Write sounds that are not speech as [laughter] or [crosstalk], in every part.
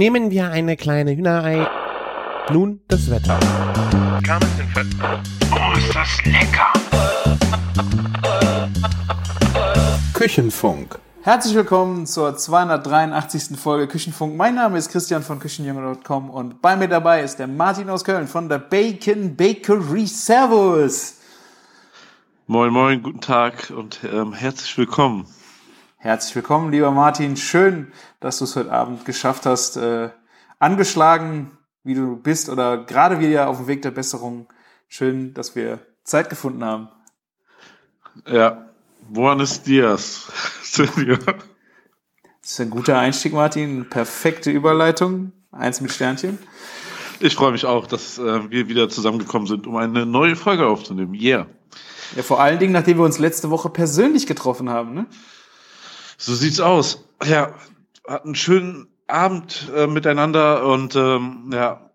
Nehmen wir eine kleine Hühnerei. Nun das Wetter. Oh, ist das lecker! Küchenfunk. Herzlich willkommen zur 283. Folge Küchenfunk. Mein Name ist Christian von Küchenjunge.com und bei mir dabei ist der Martin aus Köln von der Bacon Bakery. Servus! Moin, moin, guten Tag und ähm, herzlich willkommen. Herzlich willkommen, lieber Martin. Schön, dass du es heute Abend geschafft hast. Äh, angeschlagen, wie du bist oder gerade wieder auf dem Weg der Besserung. Schön, dass wir Zeit gefunden haben. Ja, Buenos Dias. [laughs] das ist ein guter Einstieg, Martin. Perfekte Überleitung. Eins mit Sternchen. Ich freue mich auch, dass äh, wir wieder zusammengekommen sind, um eine neue Folge aufzunehmen. Yeah. Ja, vor allen Dingen, nachdem wir uns letzte Woche persönlich getroffen haben, ne? So sieht's aus. Ja, hatten einen schönen Abend äh, miteinander und ähm, ja,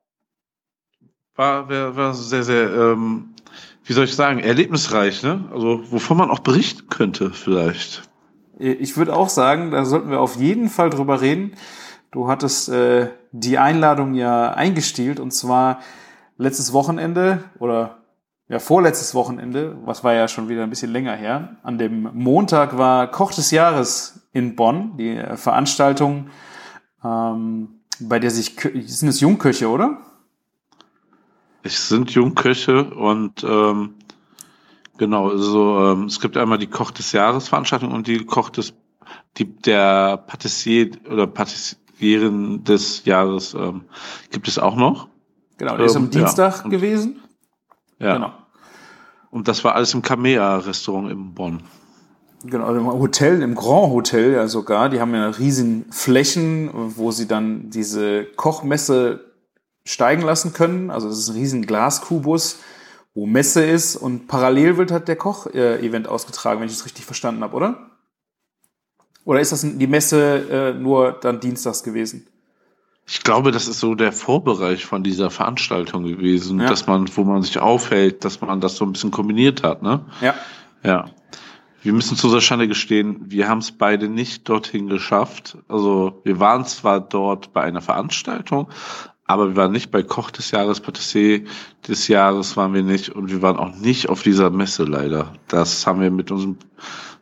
war, war, war sehr, sehr, ähm, wie soll ich sagen, erlebnisreich, ne? Also wovon man auch berichten könnte, vielleicht. Ich würde auch sagen, da sollten wir auf jeden Fall drüber reden. Du hattest äh, die Einladung ja eingestielt und zwar letztes Wochenende oder ja, vorletztes Wochenende, was war ja schon wieder ein bisschen länger her, an dem Montag war Koch des Jahres in Bonn, die Veranstaltung, ähm, bei der sich, sind es Jungköche, oder? Es sind Jungköche und ähm, genau, also ähm, es gibt einmal die Koch des Jahres Veranstaltung und die Koch des, die, der Patissier oder Patissierin des Jahres ähm, gibt es auch noch. Genau, der ist am ähm, Dienstag ja, gewesen. Ja. Genau. Und das war alles im Kamea-Restaurant in Bonn. Genau, im Hotel, im Grand Hotel ja sogar. Die haben ja riesen Flächen, wo sie dann diese Kochmesse steigen lassen können. Also das ist ein riesen Glaskubus, wo Messe ist und parallel wird halt der Koch-Event ausgetragen, wenn ich das richtig verstanden habe, oder? Oder ist das die Messe äh, nur dann dienstags gewesen? Ich glaube, das ist so der Vorbereich von dieser Veranstaltung gewesen, ja. dass man, wo man sich aufhält, dass man das so ein bisschen kombiniert hat, ne? Ja. Ja. Wir müssen zu unserer Schande gestehen, wir haben es beide nicht dorthin geschafft. Also wir waren zwar dort bei einer Veranstaltung, aber wir waren nicht bei Koch des Jahres, Patissier des Jahres waren wir nicht und wir waren auch nicht auf dieser Messe leider. Das haben wir mit unserem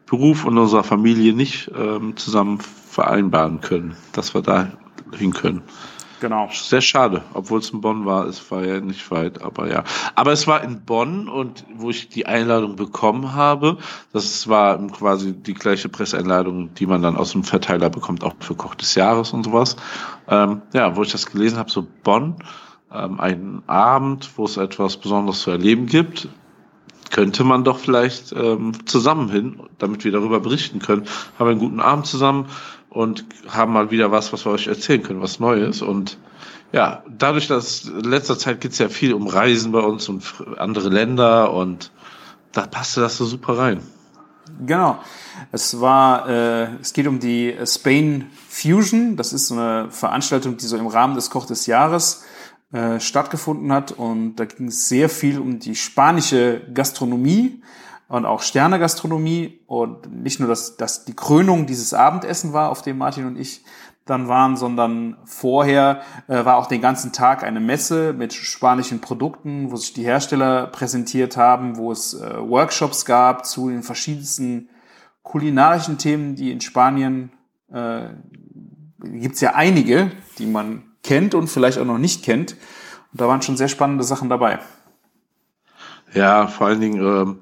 Beruf und unserer Familie nicht ähm, zusammen vereinbaren können, dass wir da hin können. Genau. Sehr schade, obwohl es in Bonn war. Es war ja nicht weit, aber ja. Aber es war in Bonn und wo ich die Einladung bekommen habe, das war quasi die gleiche Presseeinladung, die man dann aus dem Verteiler bekommt, auch für Koch des Jahres und sowas. Ähm, ja, wo ich das gelesen habe, so Bonn, ähm, ein Abend, wo es etwas Besonderes zu erleben gibt, könnte man doch vielleicht ähm, zusammen hin, damit wir darüber berichten können. Haben wir einen guten Abend zusammen und haben mal wieder was, was wir euch erzählen können, was Neues. Und ja, dadurch, dass in letzter Zeit geht's ja viel um Reisen bei uns und andere Länder und da passte das so super rein. Genau. Es war, äh, es geht um die Spain Fusion. Das ist so eine Veranstaltung, die so im Rahmen des Koch des Jahres äh, stattgefunden hat. Und da ging es sehr viel um die spanische Gastronomie und auch Sternegastronomie und nicht nur, dass, dass die Krönung dieses Abendessen war, auf dem Martin und ich dann waren, sondern vorher äh, war auch den ganzen Tag eine Messe mit spanischen Produkten, wo sich die Hersteller präsentiert haben, wo es äh, Workshops gab zu den verschiedensten kulinarischen Themen, die in Spanien äh, gibt es ja einige, die man kennt und vielleicht auch noch nicht kennt. Und da waren schon sehr spannende Sachen dabei. Ja, vor allen Dingen ähm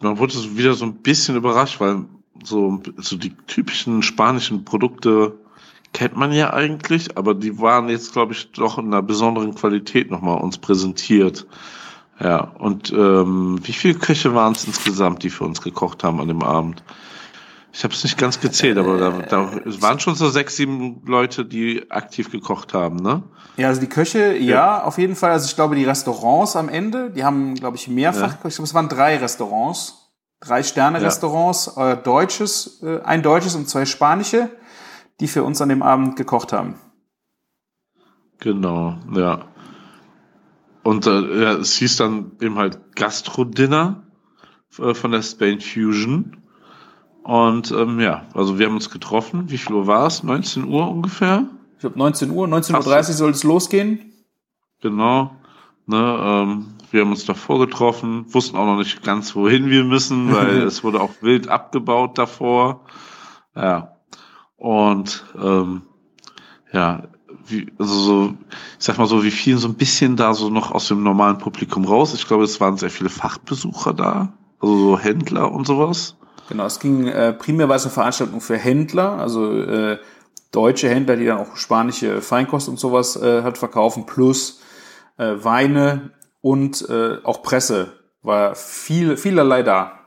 man wurde wieder so ein bisschen überrascht, weil so, so die typischen spanischen Produkte kennt man ja eigentlich, aber die waren jetzt, glaube ich, doch in einer besonderen Qualität nochmal uns präsentiert. Ja, und ähm, wie viele Köche waren es insgesamt, die für uns gekocht haben an dem Abend? Ich habe es nicht ganz gezählt, aber da, da es waren schon so sechs, sieben Leute, die aktiv gekocht haben, ne? Ja, also die Köche, ja, ja auf jeden Fall. Also ich glaube, die Restaurants am Ende, die haben, glaube ich, mehrfach, ja. ich glaube, es waren drei Restaurants, drei Sterne-Restaurants, ja. äh, deutsches, äh, ein deutsches und zwei spanische, die für uns an dem Abend gekocht haben. Genau, ja. Und äh, es hieß dann eben halt Gastro-Dinner äh, von der Spain Fusion. Und ähm, ja, also wir haben uns getroffen. Wie viel Uhr war es? 19 Uhr ungefähr? Ich glaube 19 Uhr, 19.30 Uhr soll es losgehen. Genau. Ne, ähm, wir haben uns davor getroffen, wussten auch noch nicht ganz, wohin wir müssen, weil [laughs] es wurde auch wild abgebaut davor. Ja. Und ähm, ja, wie, also so, ich sag mal so, wie fielen so ein bisschen da so noch aus dem normalen Publikum raus. Ich glaube, es waren sehr viele Fachbesucher da, also so Händler und sowas. Genau, es ging äh, primär war es eine Veranstaltung für Händler, also äh, deutsche Händler, die dann auch spanische Feinkost und sowas äh, halt verkaufen, plus äh, Weine und äh, auch Presse war viel, vielerlei da.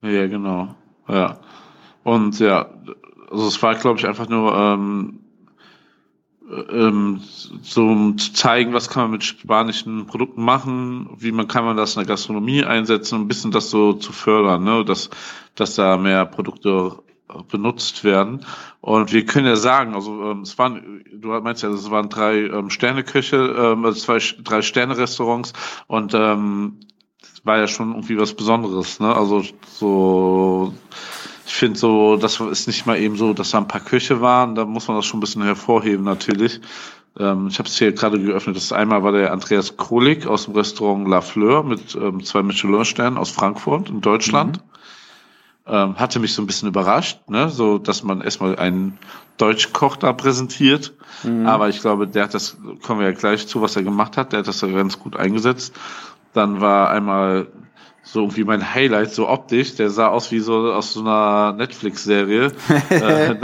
Ja, genau. Ja. Und ja, also es war, glaube ich, einfach nur ähm, ähm, um zu zeigen, was kann man mit spanischen Produkten machen, wie man kann man das in der Gastronomie einsetzen, ein bisschen das so zu fördern, ne, dass, dass da mehr Produkte benutzt werden. Und wir können ja sagen, also ähm, es waren, du meinst ja, es waren drei ähm, Sterneköche, ähm, also zwei, drei Sterne-Restaurants und ähm, war ja schon irgendwie was Besonderes, ne? Also so ich finde so, das ist nicht mal eben so, dass da ein paar Köche waren, da muss man das schon ein bisschen hervorheben natürlich. Ähm, ich habe es hier gerade geöffnet. Das einmal war der Andreas Krolik aus dem Restaurant La Fleur mit ähm, zwei Michelin-Sternen aus Frankfurt in Deutschland. Mhm ähm, hatte mich so ein bisschen überrascht, ne? so dass man erstmal einen Deutschkoch da präsentiert. Mhm. Aber ich glaube, der hat das, kommen wir ja gleich zu, was er gemacht hat, der hat das da ganz gut eingesetzt. Dann war einmal so irgendwie mein Highlight, so optisch, der sah aus wie so aus so einer Netflix-Serie. [laughs] äh,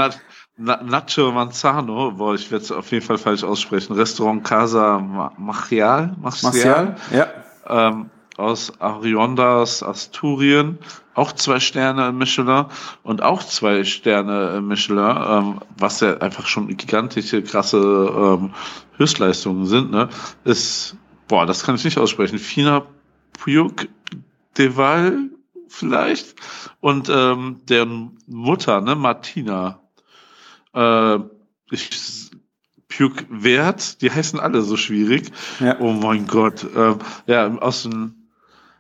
Nacho Manzano, boah, ich werde es auf jeden Fall falsch aussprechen. Restaurant Casa Machial, Machial, ja. Ähm, aus Ariondas, Asturien, auch zwei Sterne im Michelin und auch zwei Sterne im Michelin, ähm, was ja einfach schon gigantische, krasse ähm, Höchstleistungen sind, ne, ist, boah, das kann ich nicht aussprechen, Fina Pujuk Deval vielleicht und ähm, deren Mutter, ne, Martina, äh, ich Puke Wert, die heißen alle so schwierig. Ja. Oh mein Gott. Ähm, ja, aus dem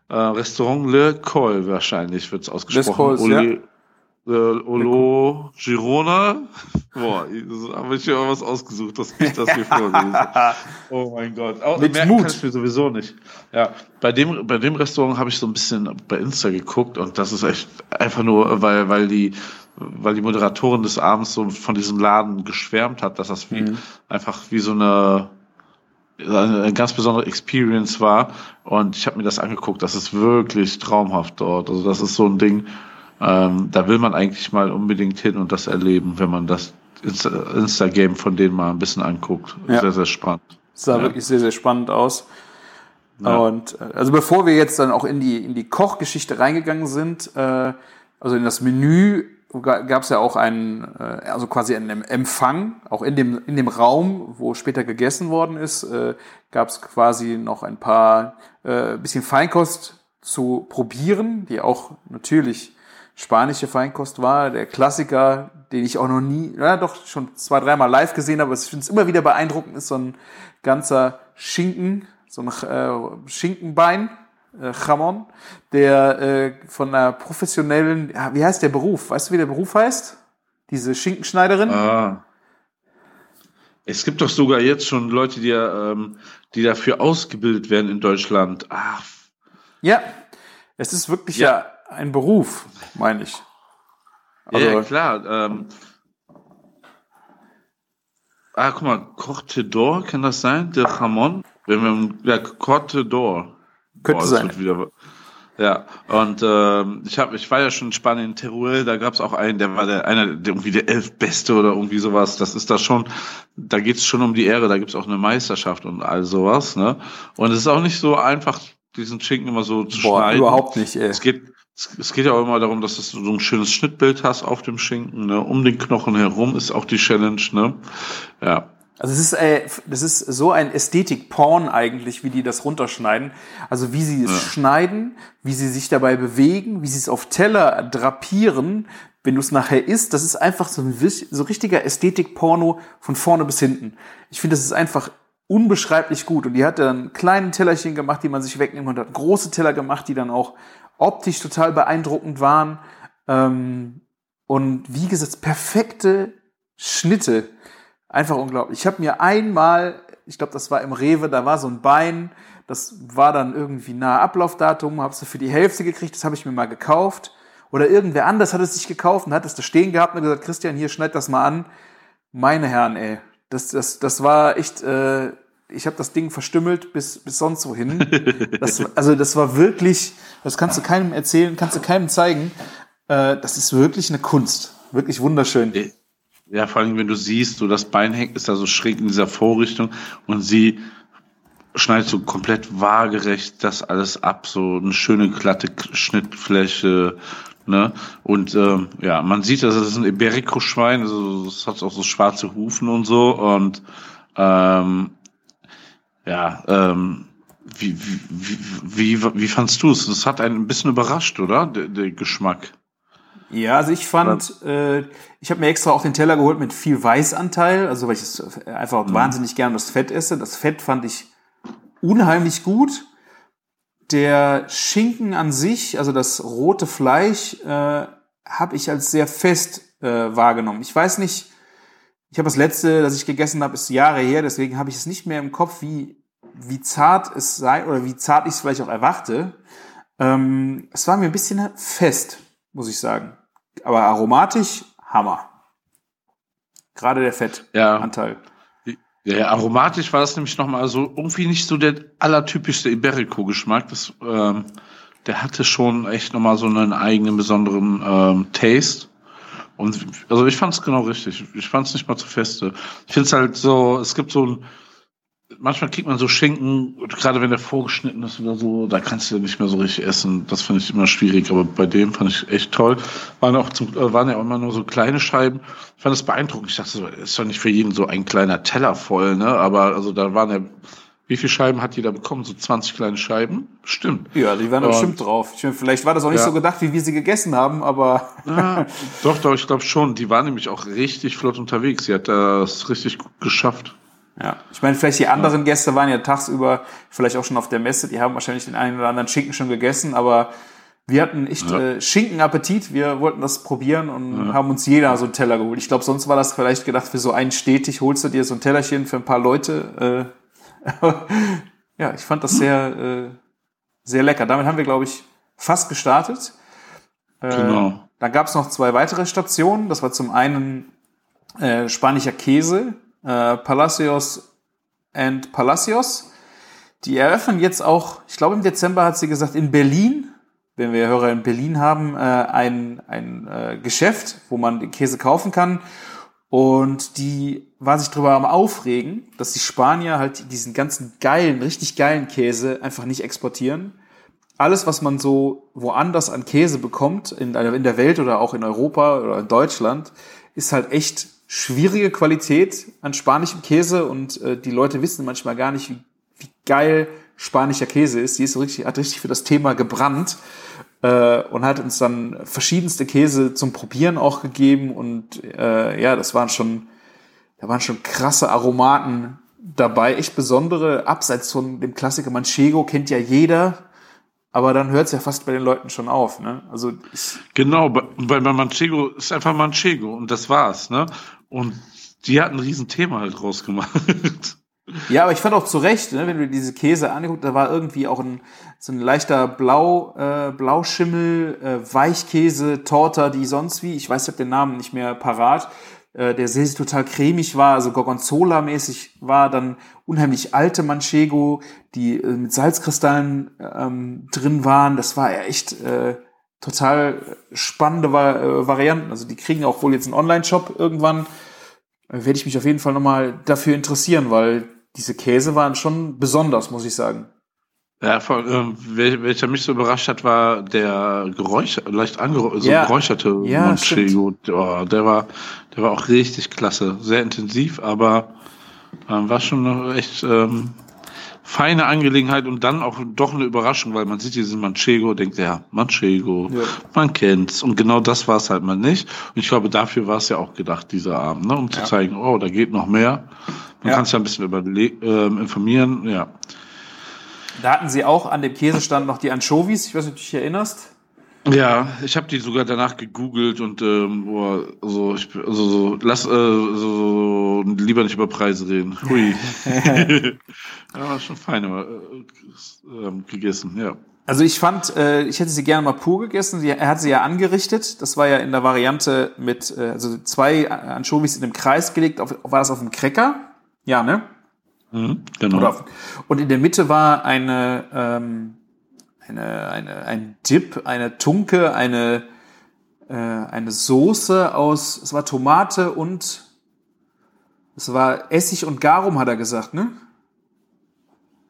äh, Restaurant Le Col wahrscheinlich wird es ausgesprochen. Cols, Oli, ja. Äh, Olo Girona. [laughs] Boah, habe ich ja was ausgesucht, dass ich das hier vorlese. [laughs] oh mein Gott. Auch, Mit mehr Mut. kann ich mir sowieso nicht. Ja, bei dem, bei dem Restaurant habe ich so ein bisschen bei Insta geguckt und das ist echt einfach nur, weil, weil die weil die Moderatorin des Abends so von diesem Laden geschwärmt hat, dass das wie mhm. einfach wie so eine eine ganz besondere Experience war. Und ich habe mir das angeguckt, das ist wirklich traumhaft dort. Also das ist so ein Ding, ähm, da will man eigentlich mal unbedingt hin und das erleben, wenn man das Insta-Game von denen mal ein bisschen anguckt. Ja. Sehr, sehr spannend. Das sah ja. wirklich sehr, sehr spannend aus. Ja. Und äh, also bevor wir jetzt dann auch in die, in die Kochgeschichte reingegangen sind, äh, also in das Menü gab es ja auch einen, äh, also quasi einen Empfang, auch in dem, in dem Raum, wo später gegessen worden ist, äh, gab es quasi noch ein paar äh, bisschen Feinkost zu probieren, die auch natürlich spanische Feinkost war. Der Klassiker, den ich auch noch nie, ja doch schon zwei, dreimal live gesehen habe, ich finde es immer wieder beeindruckend, ist so ein ganzer Schinken, so ein äh, Schinkenbein äh, Jamon, der äh, von einer professionellen, ja, wie heißt der Beruf? Weißt du, wie der Beruf heißt? Diese Schinkenschneiderin? Ah. Es gibt doch sogar jetzt schon Leute, die, ähm, die dafür ausgebildet werden in Deutschland. Ach. Ja, es ist wirklich ja, ja ein Beruf, meine ich. Also, ja, klar. Ähm, ah, guck mal, Corte d'Or, kann das sein? Der Jamon? Wenn wir, ja, Corte d'Or. Könnte Boah, sein. Wieder, ja, und ähm, ich habe, ich war ja schon in Spanien, Teruel, da gab es auch einen, der war der einer, der irgendwie der elf Beste oder irgendwie sowas. Das ist da schon, da geht's schon um die Ehre, da gibt's auch eine Meisterschaft und all sowas, ne? Und es ist auch nicht so einfach, diesen Schinken immer so zu Boah, schneiden. Überhaupt nicht, ey. Es geht, es geht ja auch immer darum, dass du so ein schönes Schnittbild hast auf dem Schinken, ne? Um den Knochen herum ist auch die Challenge, ne? Ja. Also es ist, äh, das ist so ein Ästhetik-Porn eigentlich, wie die das runterschneiden. Also wie sie es ja. schneiden, wie sie sich dabei bewegen, wie sie es auf Teller drapieren, wenn du es nachher isst. Das ist einfach so ein so richtiger Ästhetik-Porno von vorne bis hinten. Ich finde, das ist einfach unbeschreiblich gut. Und die hat dann kleine Tellerchen gemacht, die man sich wegnehmen konnte, hat große Teller gemacht, die dann auch optisch total beeindruckend waren. Ähm, und wie gesagt, perfekte Schnitte Einfach unglaublich. Ich habe mir einmal, ich glaube, das war im Rewe, da war so ein Bein, das war dann irgendwie nahe Ablaufdatum, habe es für die Hälfte gekriegt, das habe ich mir mal gekauft. Oder irgendwer anders hat es sich gekauft und hat es da stehen gehabt und gesagt, Christian, hier schneid das mal an. Meine Herren, ey, das, das, das war echt, äh, ich habe das Ding verstümmelt bis, bis sonst wohin. [laughs] Das, also das war wirklich, das kannst du keinem erzählen, kannst du keinem zeigen. Äh, das ist wirklich eine Kunst. Wirklich wunderschön. Ja, vor allem, wenn du siehst, so das Bein hängt, ist da so schräg in dieser Vorrichtung und sie schneidet so komplett waagerecht das alles ab, so eine schöne glatte Schnittfläche, ne? Und ähm, ja, man sieht, dass es ein Iberico-Schwein, also es hat auch so schwarze Hufen und so und ähm, ja, ähm, wie, wie, wie, wie, fandst du es? Es hat einen ein bisschen überrascht, oder? Der, der Geschmack. Ja, also ich fand, äh, ich habe mir extra auch den Teller geholt mit viel Weißanteil, also weil ich es einfach mhm. wahnsinnig gern das Fett esse. Das Fett fand ich unheimlich gut. Der Schinken an sich, also das rote Fleisch, äh, habe ich als sehr fest äh, wahrgenommen. Ich weiß nicht, ich habe das letzte, das ich gegessen habe, ist Jahre her, deswegen habe ich es nicht mehr im Kopf, wie, wie zart es sei oder wie zart ich es vielleicht auch erwarte. Ähm, es war mir ein bisschen fest, muss ich sagen. Aber aromatisch, Hammer. Gerade der Fettanteil. Ja. Ja, aromatisch war das nämlich nochmal so irgendwie nicht so der allertypischste Iberico-Geschmack. Ähm, der hatte schon echt nochmal so einen eigenen besonderen ähm, Taste. Und also ich fand es genau richtig. Ich fand es nicht mal zu feste. Ich finde es halt so, es gibt so ein, manchmal kriegt man so Schinken, gerade wenn der vorgeschnitten ist oder so, da kannst du ja nicht mehr so richtig essen. Das finde ich immer schwierig, aber bei dem fand ich echt toll. Waren, auch zum, äh, waren ja auch immer nur so kleine Scheiben. Ich fand das beeindruckend. Ich dachte, so, ist doch nicht für jeden so ein kleiner Teller voll, ne? Aber also da waren ja wie viele Scheiben hat jeder bekommen? So 20 kleine Scheiben? Stimmt. Ja, die waren da bestimmt drauf. Ich meine, vielleicht war das auch nicht ja. so gedacht, wie wir sie gegessen haben, aber. Ja, doch, doch, ich glaube schon. Die war nämlich auch richtig flott unterwegs. Sie hat das richtig gut geschafft. Ja, ich meine, vielleicht die anderen ja. Gäste waren ja tagsüber vielleicht auch schon auf der Messe. Die haben wahrscheinlich den einen oder anderen Schinken schon gegessen, aber wir hatten echt ja. äh, Schinkenappetit. Wir wollten das probieren und haben uns jeder so einen Teller geholt. Ich glaube, sonst war das vielleicht gedacht für so einen stetig, holst du dir so ein Tellerchen für ein paar Leute. Äh, [laughs] ja, ich fand das sehr, äh, sehr lecker. Damit haben wir, glaube ich, fast gestartet. Äh, genau. Dann gab es noch zwei weitere Stationen. Das war zum einen äh, spanischer Käse, äh, Palacios and Palacios. Die eröffnen jetzt auch, ich glaube im Dezember hat sie gesagt, in Berlin, wenn wir Hörer in Berlin haben, äh, ein, ein äh, Geschäft, wo man den Käse kaufen kann. Und die war sich darüber am Aufregen, dass die Spanier halt diesen ganzen geilen, richtig geilen Käse einfach nicht exportieren. Alles, was man so woanders an Käse bekommt, in, der Welt oder auch in Europa oder in Deutschland, ist halt echt schwierige Qualität an spanischem Käse und äh, die Leute wissen manchmal gar nicht, wie, geil spanischer Käse ist. Die ist richtig, hat richtig für das Thema gebrannt äh, und hat uns dann verschiedenste Käse zum Probieren auch gegeben und äh, ja, das waren schon, da waren schon krasse Aromaten dabei, echt besondere, abseits von dem Klassiker Manchego kennt ja jeder, aber dann hört es ja fast bei den Leuten schon auf. Ne? Also genau, bei, bei Manchego ist einfach Manchego und das war's. Ne? Und die hat ein Riesenthema halt rausgemacht. Ja, aber ich fand auch zu Recht, ne, wenn du diese Käse anguckst, da war irgendwie auch ein, so ein leichter Blau, äh, Blauschimmel, äh, Weichkäse, Torta, die sonst wie, ich weiß, ich habe den Namen nicht mehr parat, äh, der sehr, sehr total cremig war, also Gorgonzola-mäßig war, dann unheimlich alte Manchego, die äh, mit Salzkristallen ähm, drin waren. Das war ja echt äh, total spannende äh, Varianten. Also die kriegen auch wohl jetzt einen Online-Shop irgendwann. Äh, werde ich mich auf jeden Fall nochmal dafür interessieren, weil diese Käse waren schon besonders, muss ich sagen. Ja, äh, welcher mich so überrascht hat, war der Geräuch, leicht angeräucherte, so ja. geräucherte ja, Manchego. Oh, der war, der war auch richtig klasse, sehr intensiv, aber ähm, war schon eine echt ähm, feine Angelegenheit und dann auch doch eine Überraschung, weil man sieht diesen Manchego, denkt ja, Manchego, ja. man kennt's und genau das war es halt mal nicht. Und ich glaube, dafür war es ja auch gedacht, dieser Abend, ne, um ja. zu zeigen, oh, da geht noch mehr. Man ja. kann sich ein bisschen über, äh, informieren, ja. Da hatten sie auch an dem Käsestand noch die Anchovies, ich weiß nicht, ob du dich erinnerst. Ja, ich habe die sogar danach gegoogelt und ähm, boah, also ich also so, lass äh, so, lieber nicht über Preise reden. Hui. [laughs] ja, schon fein, aber äh, äh, gegessen, ja. Also ich fand, äh, ich hätte sie gerne mal pur gegessen. Sie, er hat sie ja angerichtet. Das war ja in der Variante mit, äh, also zwei Anchovies in einem Kreis gelegt. Auf, war das auf dem Cracker? Ja, ne? Mhm, genau. Auf, und in der Mitte war eine, ähm, eine, eine, ein Dip, eine Tunke, eine, äh, eine Soße aus, es war Tomate und es war Essig und Garum, hat er gesagt, ne?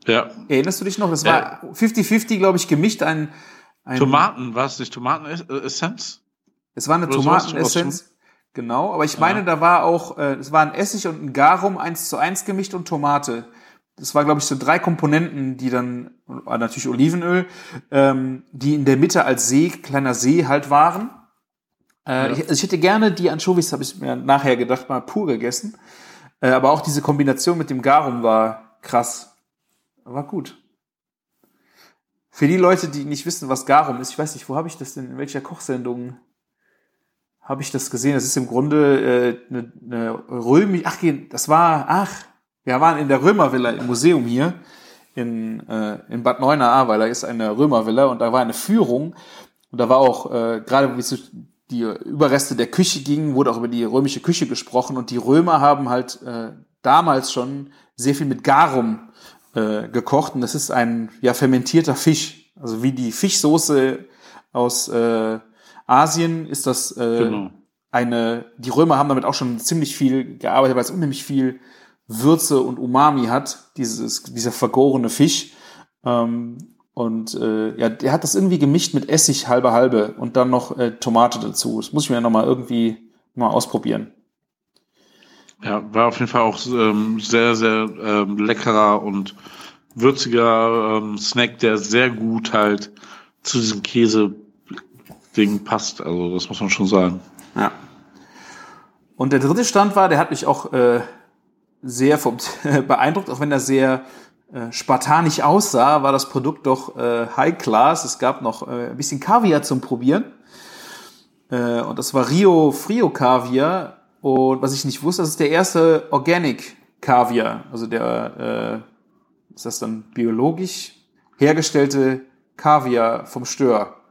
Ja. Erinnerst du dich noch? Das war 50-50, glaube ich, gemischt. Ein, ein Tomaten, war es nicht Tomatenessenz? Es war eine Tomatenessenz. Genau, aber ich meine, ja. da war auch, äh, es war ein Essig und ein Garum eins zu eins gemischt und Tomate. Das war, glaube ich, so drei Komponenten, die dann, war natürlich Olivenöl, ähm, die in der Mitte als See, kleiner See halt waren. Äh, ja. ich, also ich hätte gerne die Anchovies, habe ich mir nachher gedacht, mal pur gegessen. Äh, aber auch diese Kombination mit dem Garum war krass. War gut. Für die Leute, die nicht wissen, was Garum ist, ich weiß nicht, wo habe ich das denn, in welcher Kochsendung habe ich das gesehen? Das ist im Grunde äh, eine, eine Römi, ach, das war, ach, wir waren in der Römervilla im Museum hier in, äh, in Bad Neuenahr, weil da ist eine Römervilla und da war eine Führung und da war auch, äh, gerade wie es die Überreste der Küche ging, wurde auch über die römische Küche gesprochen und die Römer haben halt äh, damals schon sehr viel mit Garum äh, gekocht und das ist ein ja fermentierter Fisch. Also wie die Fischsoße aus äh, Asien ist das äh, genau. eine, die Römer haben damit auch schon ziemlich viel gearbeitet, weil es unheimlich viel Würze und Umami hat, dieses, dieser vergorene Fisch. Ähm, und äh, ja, der hat das irgendwie gemischt mit Essig halbe halbe und dann noch äh, Tomate dazu. Das muss ich mir noch mal irgendwie mal ausprobieren. Ja, war auf jeden Fall auch ähm, sehr, sehr ähm, leckerer und würziger ähm, Snack, der sehr gut halt zu diesem Käse-Ding passt. Also das muss man schon sagen. Ja. Und der dritte Stand war, der hat mich auch äh, sehr vom, [laughs] beeindruckt, auch wenn er sehr äh, spartanisch aussah, war das Produkt doch äh, High Class. Es gab noch äh, ein bisschen Kaviar zum Probieren. Äh, und das war Rio Frio Kaviar und was ich nicht wusste, das ist der erste Organic Kaviar, also der, äh, ist das dann biologisch hergestellte Kaviar vom Stör.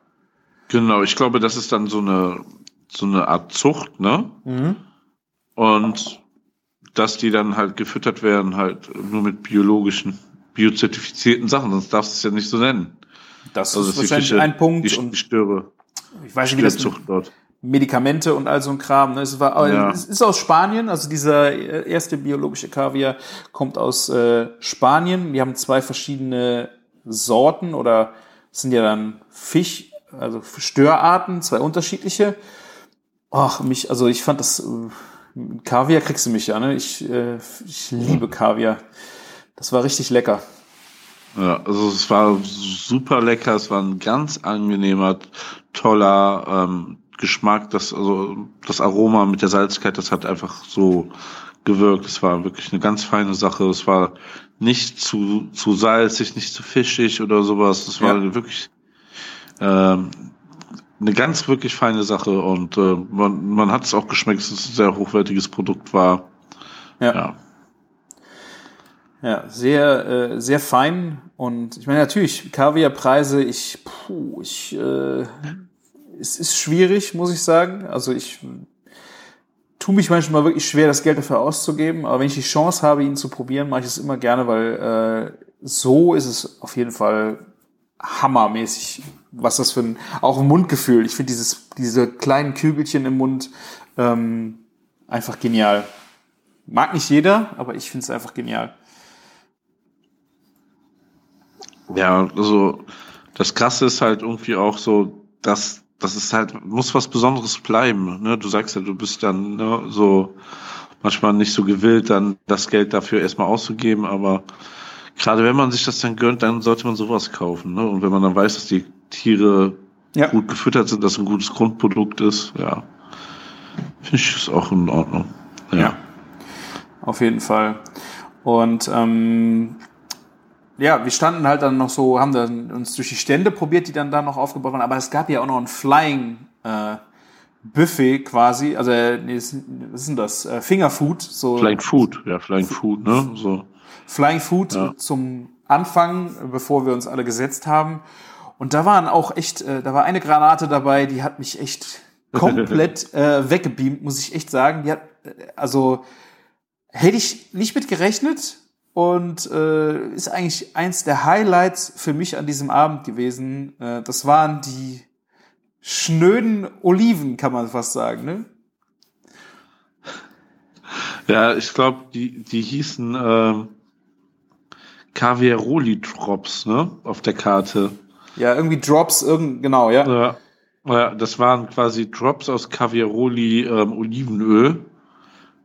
Genau, ich glaube, das ist dann so eine, so eine Art Zucht, ne? Mhm. Und dass die dann halt gefüttert werden, halt nur mit biologischen, biozertifizierten Sachen, sonst darfst du es ja nicht so nennen. Das also ist wahrscheinlich Fische, ein Punkt. Die, die Störe. Ich weiß nicht, wie das dort. Medikamente und all so ein Kram. Ne? Es, war, ja. es ist aus Spanien, also dieser erste biologische Kaviar kommt aus äh, Spanien. Wir haben zwei verschiedene Sorten oder sind ja dann Fisch, also Störarten, zwei unterschiedliche. Ach, mich, also ich fand das, äh, Kaviar kriegst du mich ja, ne? Ich, äh, ich liebe Kaviar. Das war richtig lecker. Ja, also es war super lecker, es war ein ganz angenehmer, toller, ähm, Geschmack, das, also das Aroma mit der Salzigkeit, das hat einfach so gewirkt. Es war wirklich eine ganz feine Sache. Es war nicht zu, zu salzig, nicht zu fischig oder sowas. Es war ja. wirklich ähm, eine ganz wirklich feine Sache und äh, man, man hat es auch geschmeckt, dass es ein sehr hochwertiges Produkt war. Ja. ja. Ja, sehr, äh, sehr fein. Und ich meine, natürlich, Kaviarpreise, ich, puh, ich äh, es ist schwierig, muss ich sagen. Also ich tue mich manchmal wirklich schwer, das Geld dafür auszugeben. Aber wenn ich die Chance habe, ihn zu probieren, mache ich es immer gerne, weil äh, so ist es auf jeden Fall hammermäßig. Was das für ein, auch ein Mundgefühl. Ich finde dieses, diese kleinen Kügelchen im Mund ähm, einfach genial. Mag nicht jeder, aber ich finde es einfach genial. Ja, also das Krasse ist halt irgendwie auch so, dass das ist halt, muss was Besonderes bleiben. Ne? Du sagst ja, du bist dann ne, so manchmal nicht so gewillt, dann das Geld dafür erstmal auszugeben, aber gerade wenn man sich das dann gönnt, dann sollte man sowas kaufen. Ne? Und wenn man dann weiß, dass die Tiere ja. gut gefüttert sind, dass ein gutes Grundprodukt ist, ja, finde ich es auch in Ordnung. Ja. ja. Auf jeden Fall. Und ähm, ja, wir standen halt dann noch so, haben dann uns durch die Stände probiert, die dann da noch aufgebaut waren, aber es gab ja auch noch ein Flying äh, Buffet quasi, also äh, nee, was ist denn das? Äh, Fingerfood, so Flying Food, ja, Flying Food, ne? So. Flying Food Ja. zum Anfang, bevor wir uns alle gesetzt haben. Und da waren auch echt, äh, da war eine Granate dabei, die hat mich echt [laughs] komplett äh, weggebeamt, muss ich echt sagen. Die hat, äh, also hätte ich nicht mit gerechnet und äh, ist eigentlich eins der Highlights für mich an diesem Abend gewesen. Äh, das waren die schnöden Oliven, kann man fast sagen, ne? Ja, ich glaube, die, die hießen ähm, Caviaroli Drops, ne? Auf der Karte. Ja, irgendwie Drops, irgend, genau, ja. Ja, ja, das waren quasi Drops aus Caviaroli ähm, Olivenöl.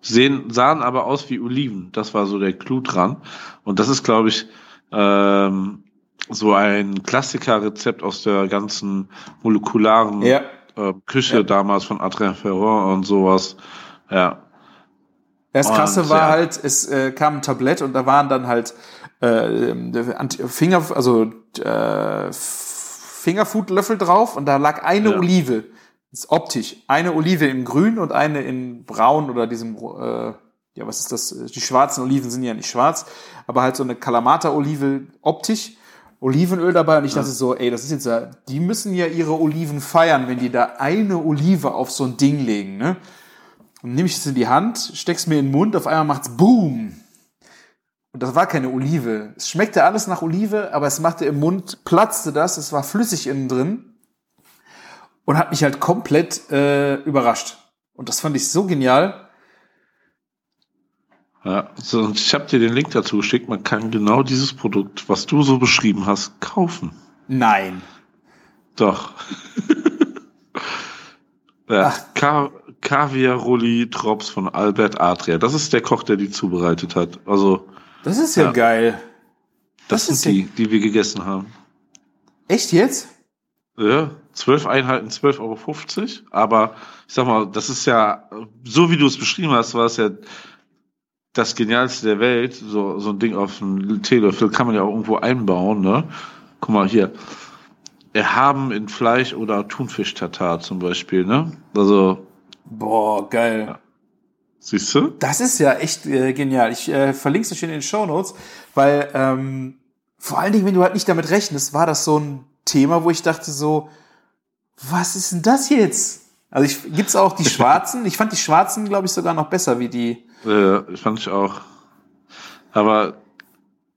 Sehen, sahen aber aus wie Oliven. Das war so der Clou dran. Und das ist, glaube ich, ähm, so ein Klassikerrezept aus der ganzen molekularen Ja. äh, Küche Ja. damals von Adrien Ferrand und sowas. Ja. Das Krasse Und, war ja. halt, es äh, kam ein Tablett und da waren dann halt äh, Anti- Finger, also äh, Fingerfood-Löffel drauf und da lag eine Ja. Olive. Das ist optisch. Eine Olive in grün und eine in braun oder diesem, äh, ja, was ist das? Die schwarzen Oliven sind ja nicht schwarz, aber halt so eine Kalamata-Olive optisch. Olivenöl dabei und ich dachte so, ey, das ist jetzt ja, die müssen ja ihre Oliven feiern, wenn die da eine Olive auf so ein Ding legen, ne? Und nehme ich es in die Hand, steck's mir in den Mund, auf einmal macht's Boom. Und das war keine Olive. Es schmeckte alles nach Olive, aber es machte im Mund, platzte das, es war flüssig innen drin und hat mich halt komplett äh, überrascht. Und das fand ich so genial. Ja, so, und ich habe dir den Link dazu geschickt. Man kann genau dieses Produkt, was du so beschrieben hast, kaufen. Nein. Doch. [laughs] ja, Ka Kaviar-Rolli Drops von Albert Adria. Das ist der Koch, der die zubereitet hat. Also, Das ist ja, Ja. geil. das, Das sind die, die wir gegessen haben. Echt jetzt? Ja, zwölf Einheiten, 12,50 Euro. Aber ich sag mal, das ist ja, so wie du es beschrieben hast, war es ja das Genialste der Welt. So, so ein Ding auf einen Teelöffel kann man ja auch irgendwo einbauen, ne? Guck mal hier. Erhaben in Fleisch oder Thunfisch-Tatar zum Beispiel, ne? Also, Boah, geil. Siehst du? Das ist ja echt äh, genial. Ich äh, verlinke es euch in den Show Notes, weil ähm, vor allen Dingen, wenn du halt nicht damit rechnest, war das so ein Thema, wo ich dachte so, was ist denn das jetzt? Also ich, gibt's auch die [laughs] Schwarzen? Ich fand die Schwarzen, glaube ich, sogar noch besser wie die. Äh, fand ich auch. Aber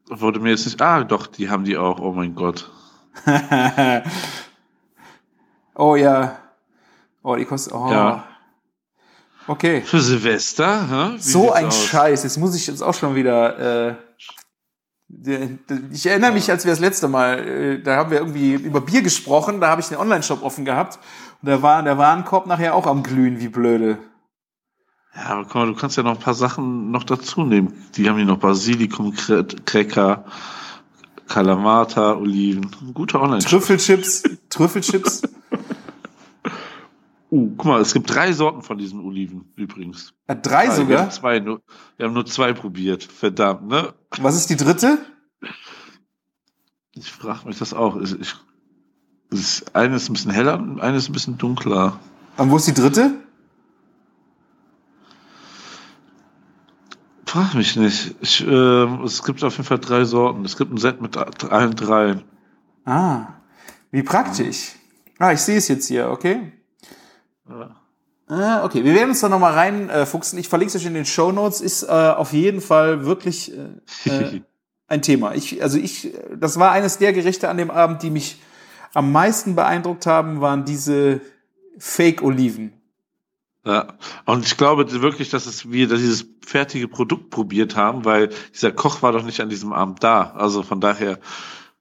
wurde mir jetzt nicht, ah, doch, die haben die auch, oh mein Gott. [laughs] oh ja. Oh, die kostet. Oh. Ja. Okay. Für Silvester, So ein aus? Scheiß. Jetzt muss ich jetzt auch schon wieder. Äh, ich erinnere mich, als wir das letzte Mal, äh, da haben wir irgendwie über Bier gesprochen, da habe ich den Online-Shop offen gehabt und da war der Warenkorb nachher auch am Glühen, wie blöde. Ja, aber guck mal, du kannst ja noch ein paar Sachen noch dazu nehmen. Die haben hier noch Basilikum, Cracker, Kalamata, Oliven. Ein guter online -Shop. Trüffelchips, Trüffelchips. [laughs] Uh, guck mal, es gibt drei Sorten von diesen Oliven übrigens. Äh, Drei Wir sogar. haben, zwei, nur, wir haben nur zwei probiert. Verdammt, ne? Was ist die dritte? Ich frage mich das auch. Ich, ich, ist, eine ist ein bisschen heller und eine ist ein bisschen dunkler. Und wo ist die dritte? Frag mich nicht. Ich, ähm, es gibt auf jeden Fall drei Sorten. Es gibt ein Set mit allen dreien. Ah, wie praktisch. Ah, ich sehe es jetzt hier, okay. Ah, okay, wir werden uns da nochmal reinfuchsen. Ich verlinke es euch in den Show Notes. Ist äh, auf jeden Fall wirklich äh, äh, [laughs] ein Thema. Ich, also ich, das war eines der Gerichte an dem Abend, die mich am meisten beeindruckt haben, waren diese Fake-Oliven. Ja, und ich glaube wirklich, dass es wir dass dieses fertige Produkt probiert haben, weil dieser Koch war doch nicht an diesem Abend da. Also von daher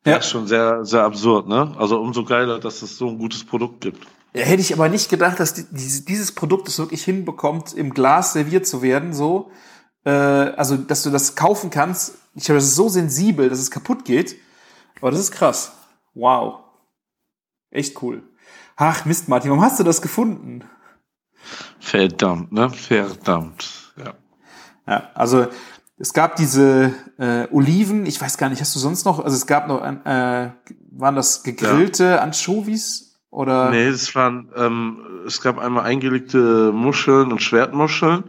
Ja. ja. ist schon sehr, sehr absurd, ne? Also umso geiler, dass es so ein gutes Produkt gibt. Ja, Hätte ich aber nicht gedacht, dass die, dieses, Produkt es wirklich hinbekommt, im Glas serviert zu werden, so. Äh, also, dass du das kaufen kannst. Ich habe das ist so sensibel, dass es kaputt geht. Aber das ist krass. Wow. Echt cool. Ach, Mist, Martin, warum hast du das gefunden? Verdammt, ne? Verdammt. Ja. Ja, also es gab diese äh, Oliven, ich weiß gar nicht, hast du sonst noch, also es gab noch, äh, waren das gegrillte Anchovies oder? Nee, es waren, ähm, es gab einmal eingelegte Muscheln und Schwertmuscheln,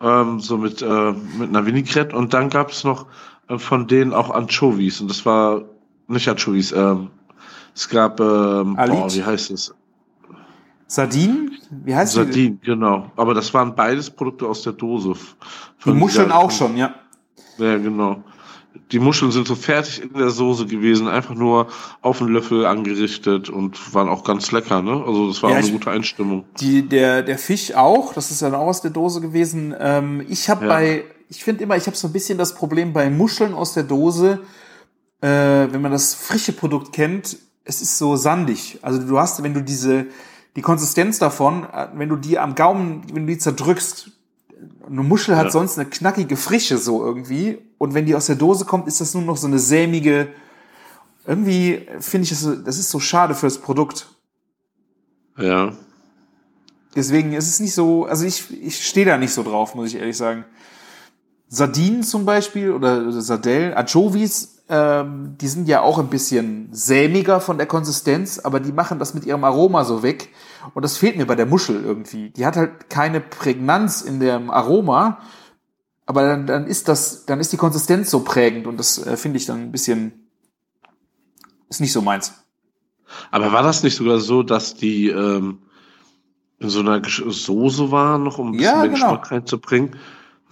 ähm, so mit, äh, mit einer Vinaigrette und dann gab es noch äh, von denen auch Anchovies und das war nicht Anchovies, ähm, es gab, ähm, boah, wie heißt es? Sardinen? Wie heißt die? Sardinen, genau. Aber das waren beides Produkte aus der Dose. Die Muscheln auch schon, ja. Ja, genau. Die Muscheln sind so fertig in der Soße gewesen, einfach nur auf den Löffel angerichtet und waren auch ganz lecker, ne? Also das war Ja, eine ich- gute Einstimmung. Die, der, der Fisch auch, das ist dann auch aus der Dose gewesen. Ähm, ich habe Ja. bei, ich finde immer, ich habe so ein bisschen das Problem bei Muscheln aus der Dose, äh, wenn man das frische Produkt kennt, es ist so sandig. Also du hast, wenn du diese, die Konsistenz davon, äh, wenn du die am Gaumen, wenn du die zerdrückst, eine Muschel hat Ja. sonst eine knackige Frische so irgendwie. Und wenn die aus der Dose kommt, ist das nur noch so eine sämige, irgendwie finde ich das, so- das ist so schade fürs Produkt. Ja. Deswegen ist es nicht so, also ich, ich stehe da nicht so drauf, muss ich ehrlich sagen. Sardinen zum Beispiel oder Sardellen, Anchovies, ähm, die sind ja auch ein bisschen sämiger von der Konsistenz, aber die machen das mit ihrem Aroma so weg. Und das fehlt mir bei der Muschel irgendwie. Die hat halt keine Prägnanz in dem Aroma, aber dann, dann ist das, dann ist die Konsistenz so prägend und das äh, finde ich dann ein bisschen, ist nicht so meins. Aber war das nicht sogar so, dass die ähm, in so einer Soße waren, noch um ein bisschen Ja, mehr genau. Geschmack reinzubringen?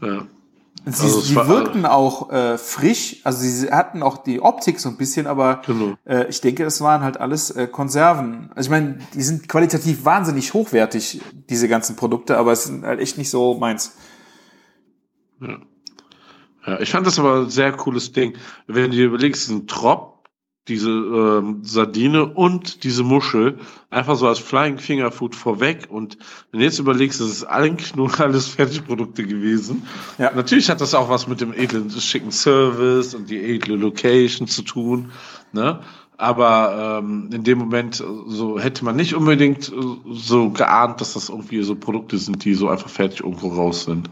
Ja. Sie, Also sie war- wirkten auch äh, frisch, also sie hatten auch die Optik so ein bisschen, aber Genau. äh, ich denke, es waren halt alles äh, Konserven. Also ich meine, die sind qualitativ wahnsinnig hochwertig, diese ganzen Produkte, aber es sind halt echt nicht so meins. Ja, ich fand das aber ein sehr cooles Ding. Wenn du dir überlegst, diesen Trop, diese ähm, Sardine und diese Muschel einfach so als Flying Finger Food vorweg. Und wenn du jetzt überlegst, das ist eigentlich [laughs] nur alles Fertigprodukte gewesen. Ja. Natürlich hat das auch was mit dem edlen, schicken Service und die edle Location zu tun. Ne? Aber ähm, in dem Moment äh, so hätte man nicht unbedingt äh, so geahnt, dass das irgendwie so Produkte sind, die so einfach fertig irgendwo raus sind.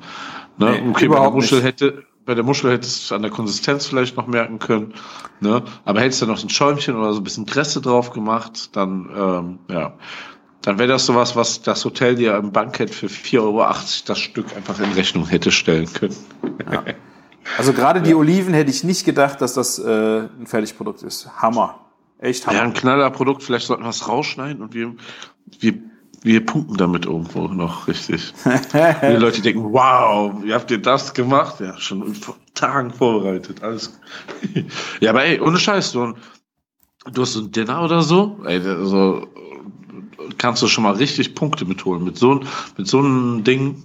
Ne? Nee, okay, bei der Muschel nicht. hätte, bei der Muschel hättest du an der Konsistenz vielleicht noch merken können, ne? Aber hättest du noch ein Schäumchen oder so ein bisschen Kresse drauf gemacht, dann, ähm, ja, dann wäre das sowas, was das Hotel dir im Bankett für 4,80 Euro das Stück einfach in Rechnung hätte stellen können. [laughs] Also gerade die Oliven hätte ich nicht gedacht, dass das äh, ein Fertigprodukt ist. Hammer. Echt Ja, Hammer. ein Knallerprodukt, vielleicht sollten wir es rausschneiden und wir, wir, wir punkten damit irgendwo noch richtig. die Leute denken, wow, wie habt ihr das gemacht? Ja, schon in Tagen vorbereitet, alles. [laughs] ja, aber ey, ohne Scheiß, du, du hast so ein Dinner oder so, ey, also, kannst du schon mal richtig Punkte mitholen. Mit so, mit so einem Ding,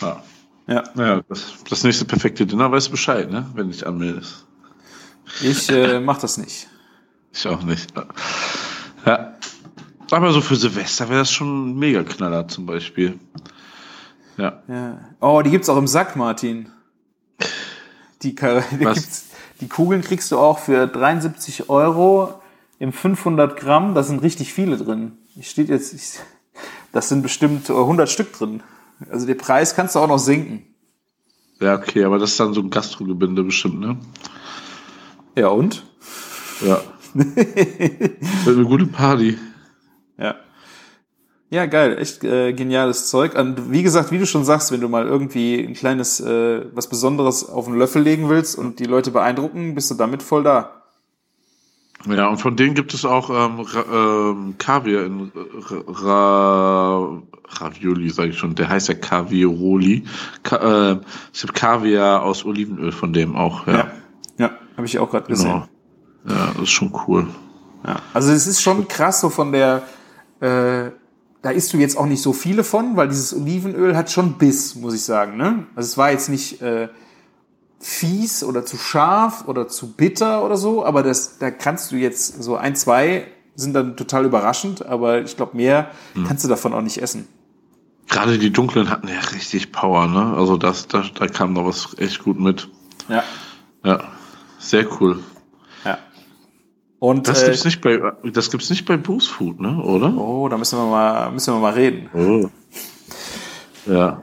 ja. Ja. Naja, das, das nächste perfekte Dinner weißt du Bescheid, ne? Wenn du dich anmeldest. Ich äh, mach das nicht. Ich auch nicht. Ja. Aber so für Silvester wäre das schon ein Mega-Knaller zum Beispiel. Ja. Ja. Oh, die gibt's auch im Sack, Martin. Die, [laughs] die, gibt's, die Kugeln kriegst du auch für 73 Euro im 500 Gramm. Da sind richtig viele drin. Ich steht jetzt, ich, das sind bestimmt 100 Stück drin. Also der Preis kannst du auch noch senken. Ja, okay, aber das ist dann so ein Gastrogebinde bestimmt, ne? Ja und? Ja. [laughs] Wird eine gute Party. Ja. Ja, geil, echt äh, geniales Zeug. Und wie gesagt, wie du schon sagst, wenn du mal irgendwie ein kleines, äh, was Besonderes auf den Löffel legen willst und die Leute beeindrucken, bist du damit voll da. Ja, und von denen gibt es auch ähm, ähm, Kaviar in Ra Ravioli, sage ich schon. Der heißt ja Kaviaroli. Ka äh, es gibt Kaviar aus Olivenöl von dem auch, ja. Ja, ja habe ich auch gerade gesehen. Genau. Ja, das ist schon cool. Ja. Also es ist schon krass so von der, äh, da isst du jetzt auch nicht so viele von, weil dieses Olivenöl hat schon Biss, muss ich sagen. Ne? Also es war jetzt nicht äh, fies oder zu scharf oder zu bitter oder so, aber das, da kannst du jetzt so ein, zwei sind dann total überraschend, aber ich glaube mehr kannst du davon auch nicht essen. Gerade die dunklen hatten ja richtig Power, ne? Also das, da, da kam da was echt gut mit. Ja. Ja, sehr cool. Und Das äh, gibt's nicht bei, das gibt's nicht bei Boost Food, ne? Oder? oh, da müssen wir mal, müssen wir mal reden. Oh. Ja.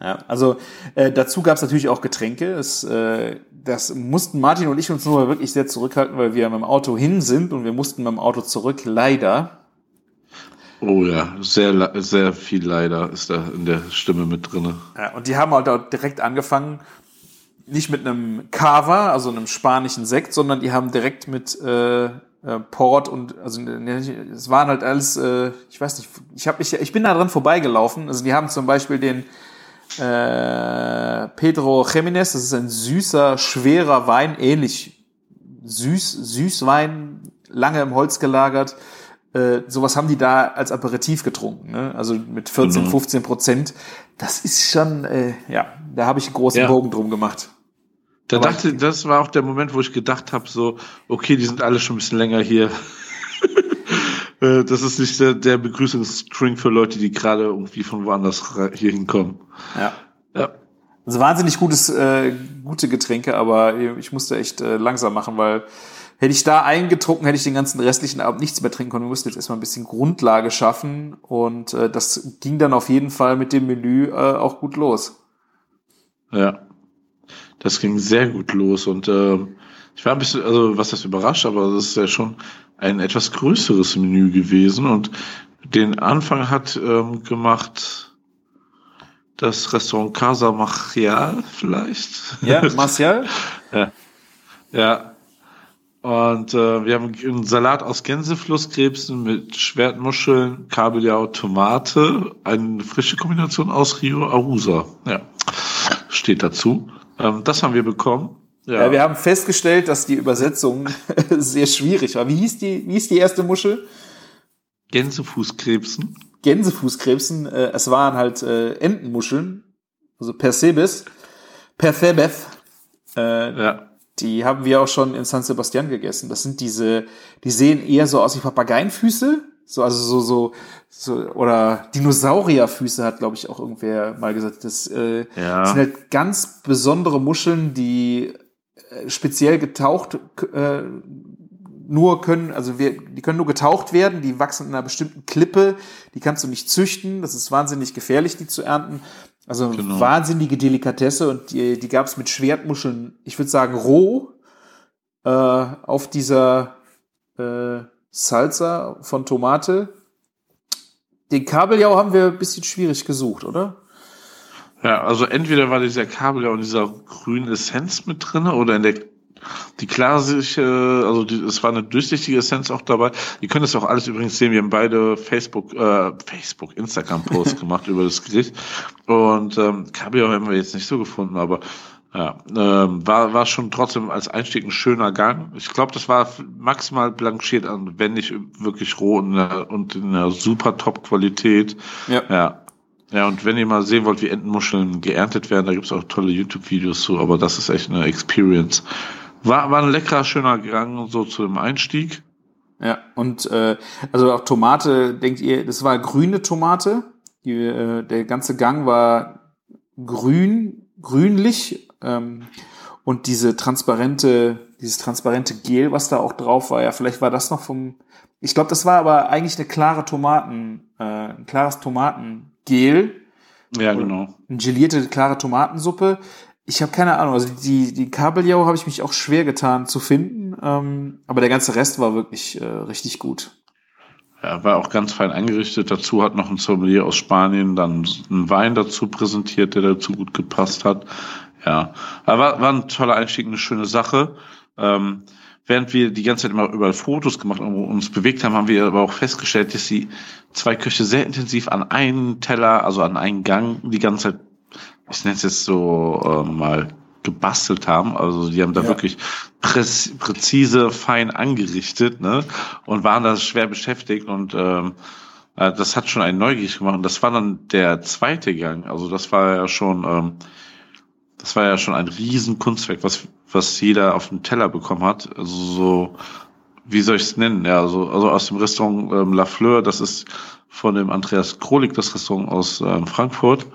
Ja, also äh, dazu gab es natürlich auch Getränke. Es, äh, das mussten Martin und ich uns nur wirklich sehr zurückhalten, weil wir mit dem Auto hin sind und wir mussten mit dem Auto zurück, leider. Oh ja, sehr, sehr viel leider ist da in der Stimme mit drinne. Ja, und die haben halt auch direkt angefangen, nicht mit einem Cava, also einem spanischen Sekt, sondern die haben direkt mit äh, äh Port und also es waren halt alles, äh, ich weiß nicht, ich habe mich, ich bin da dran vorbeigelaufen. Also die haben zum Beispiel den äh, Pedro Jiménez, das ist ein süßer, schwerer Wein, ähnlich süß, Süßwein, lange im Holz gelagert äh, sowas haben die da als Aperitif getrunken, ne? also mit 14, mhm. 15 Prozent. Das ist schon, äh, ja, da habe ich einen großen ja. Bogen drum gemacht. Da Aber dachte, das war auch der Moment, wo ich gedacht habe, so, okay, die sind alle schon ein bisschen länger hier. [laughs] Äh, das ist nicht der, der Begrüßungsstring für Leute, die gerade irgendwie von woanders hier hinkommen. Ja. Ja. Also wahnsinnig gutes, äh, gute Getränke, aber ich musste echt äh, langsam machen, weil Hätte ich da eingetrunken, hätte ich den ganzen restlichen Abend nichts mehr trinken können. Wir mussten jetzt erstmal ein bisschen Grundlage schaffen und äh, das ging dann auf jeden Fall mit dem Menü äh, auch gut los. Ja, das ging sehr gut los und äh, ich war ein bisschen, also was das überrascht, aber das ist ja schon ein etwas größeres Menü gewesen und den Anfang hat ähm, gemacht das Restaurant Casa Macial vielleicht. Ja, Martial? [laughs] ja. Ja, und äh, wir haben einen Salat aus Gänseflusskrebsen mit Schwertmuscheln, Kabeljau, Tomate, eine frische Kombination aus Rio Arusa. Ja, steht dazu. Ähm, das haben wir bekommen. Ja. ja. wir haben festgestellt, dass die Übersetzung [laughs] sehr schwierig war. Wie hieß die, wie hieß die erste Muschel? Gänsefußkrebsen. Gänsefußkrebsen. Äh, es waren halt äh, Entenmuscheln, also Persebes, Perthebeth. Äh, ja die haben wir auch schon in San Sebastian gegessen. Das sind diese, die sehen eher so aus wie Papageienfüße, so also so so so oder Dinosaurierfüße hat glaube ich auch irgendwer mal gesagt. Das äh, ja. sind halt ganz besondere Muscheln, die äh, speziell getaucht äh, nur können, also wir, die können nur getaucht werden, die wachsen in einer bestimmten Klippe, die kannst du nicht züchten, das ist wahnsinnig gefährlich, die zu ernten. Also genau. wahnsinnige Delikatesse und die, die gab es mit Schwertmuscheln, ich würde sagen roh, äh, auf dieser äh, Salsa von Tomate. Den Kabeljau haben wir ein bisschen schwierig gesucht, oder? Ja, also entweder war dieser Kabeljau in dieser grünen Essenz mit drin oder in der die klassische, also die, es war eine durchsichtige Essenz auch dabei. Ihr könnt das auch alles übrigens sehen. Wir haben beide Facebook, äh, Facebook, Instagram-Posts [laughs] gemacht über das Gericht. Und ähm, Kabeljau haben wir jetzt nicht so gefunden, aber ja, ähm, war, war schon trotzdem als Einstieg ein schöner Gang. Ich glaube, das war maximal blanchiert, wenn nicht wirklich roh und, und in einer super Top-Qualität. Ja. ja. Ja, und wenn ihr mal sehen wollt, wie Entenmuscheln geerntet werden, da gibt's auch tolle YouTube-Videos zu, aber das ist echt eine Experience. War, war ein leckerer, schöner Gang so zu dem Einstieg. Ja, und äh, also auch Tomate, denkt ihr, das war grüne Tomate. Die, äh, der ganze Gang war grün, grünlich. Ähm, und diese transparente, dieses transparente Gel, was da auch drauf war, ja, vielleicht war das noch vom. Ich glaube, das war aber eigentlich eine klare Tomaten, äh, ein klares Tomatengel. Ja, genau. Eine gelierte, klare Tomatensuppe. Ich habe keine Ahnung. Also die, die Kabeljau habe ich mich auch schwer getan zu finden. Ähm, aber der ganze Rest war wirklich äh, richtig gut. Ja, war auch ganz fein eingerichtet. Dazu hat noch ein Sommelier aus Spanien dann einen Wein dazu präsentiert, der dazu gut gepasst hat. Ja, aber war, ein toller Einstieg, eine schöne Sache. Ähm, während wir die ganze Zeit immer überall Fotos gemacht und uns bewegt haben, haben wir aber auch festgestellt, dass die zwei Köche sehr intensiv an einen Teller, also an einen Gang, die ganze Zeit ich nenne es jetzt so äh, mal gebastelt haben. Also die haben da ja. wirklich präz präzise, fein angerichtet ne? und waren da schwer beschäftigt und ähm, äh, das hat schon einen neugierig gemacht. Und das war dann der zweite Gang. Also das war ja schon, ähm, das war ja schon ein Riesenkunstwerk, was was jeder auf dem Teller bekommen hat. Also so, wie soll ich es nennen? Ja, also, also aus dem Restaurant ähm, La Fleur, das ist von dem Andreas Krolik, das Restaurant aus ähm, Frankfurt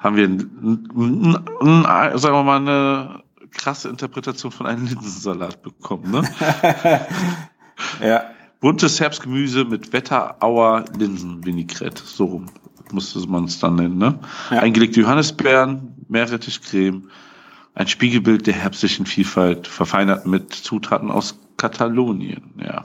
haben wir, sagen wir mal, eine krasse Interpretation von einem Linsensalat bekommen. Ne? [laughs] ja. Buntes Herbstgemüse mit Wetterauer Linsenvinaigrette, so rum. musste man es dann nennen, ne? Ja. Eingelegte Johannisbeeren, Meerrettichcreme, ein Spiegelbild der herbstlichen Vielfalt, verfeinert mit Zutaten aus Katalonien, ja.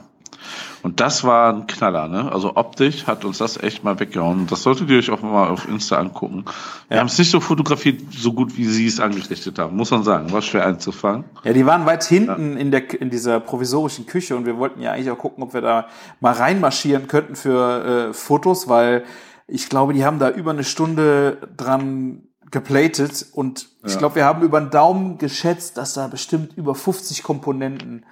Und das war ein Knaller, ne? Also optisch hat uns das echt mal weggehauen. Das solltet ihr euch auch mal auf Insta angucken. Wir Ja. haben es nicht so fotografiert, so gut wie sie es angerichtet haben, muss man sagen. War schwer einzufangen. Ja, die waren weit hinten in, der, in dieser provisorischen Küche und wir wollten ja eigentlich auch gucken, ob wir da mal reinmarschieren könnten für äh, Fotos, weil ich glaube, die haben da über eine Stunde dran geplatet und ich Ja. glaube, wir haben über den Daumen geschätzt, dass da bestimmt über 50 Komponenten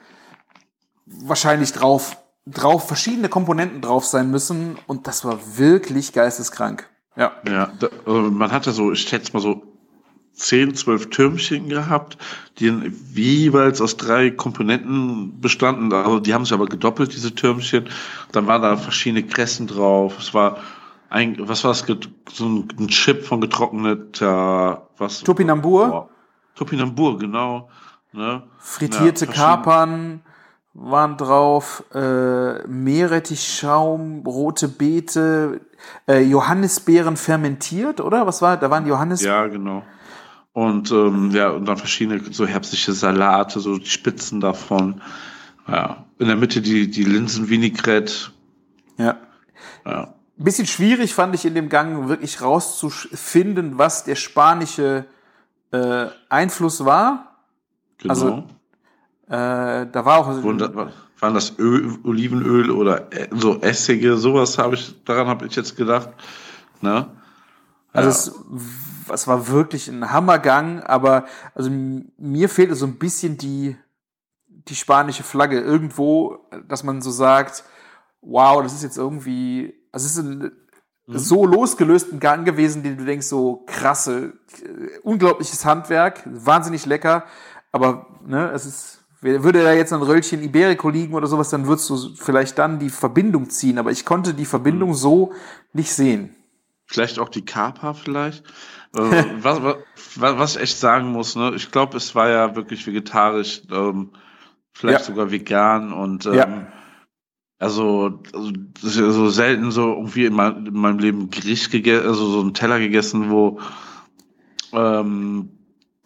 wahrscheinlich drauf, drauf, verschiedene Komponenten drauf sein müssen und das war wirklich geisteskrank. Ja. Ja, da, äh, man hatte so, ich schätze mal so 10, 12 Türmchen gehabt, die jeweils aus drei Komponenten bestanden. Also die haben sich aber gedoppelt, diese Türmchen. Dann waren da verschiedene Kressen drauf. Es war ein, was war Get- so ein, Chip von getrockneter, was? Topinambur, Boah. Topinambur, genau. Ne? frittierte Ja, Kapern waren drauf, äh, Meerrettichschaum, rote Beete, äh, Johannisbeeren fermentiert, oder? Was war? Da waren Johannis. Ja, genau. Und ähm, ja, und dann verschiedene so herbstliche Salate, so die Spitzen davon. Ja. In der Mitte die, die Linsen-Vinaigrette. ja. Ja. Bisschen schwierig fand ich in dem Gang wirklich rauszufinden, was der spanische äh, Einfluss war. Genau. Also, Äh, da war auch Wurden da, waren das Öl, Olivenöl oder äh, so Essige, sowas habe ich, daran habe ich jetzt gedacht. Ne? Also Ja. es, es war wirklich ein Hammergang, aber also mir fehlte so ein bisschen die, die spanische Flagge irgendwo, dass man so sagt, wow, das ist jetzt irgendwie, also es ist ein so losgelösten Gang gewesen, den du denkst, so krasse, äh, unglaubliches Handwerk, wahnsinnig lecker, aber ne, es ist, würde da jetzt ein Röllchen Iberico liegen oder sowas, dann würdest du vielleicht dann die Verbindung ziehen, aber ich konnte die Verbindung so nicht sehen. Vielleicht auch die Kapa vielleicht. Äh, [laughs] was, was, was ich echt sagen muss, ne? ich glaube, es war ja wirklich vegetarisch, ähm, vielleicht Ja. sogar vegan und ähm, Ja. also, also ja so selten so irgendwie in, mein, in meinem Leben Gericht gegessen, also so einen Teller gegessen, wo ähm,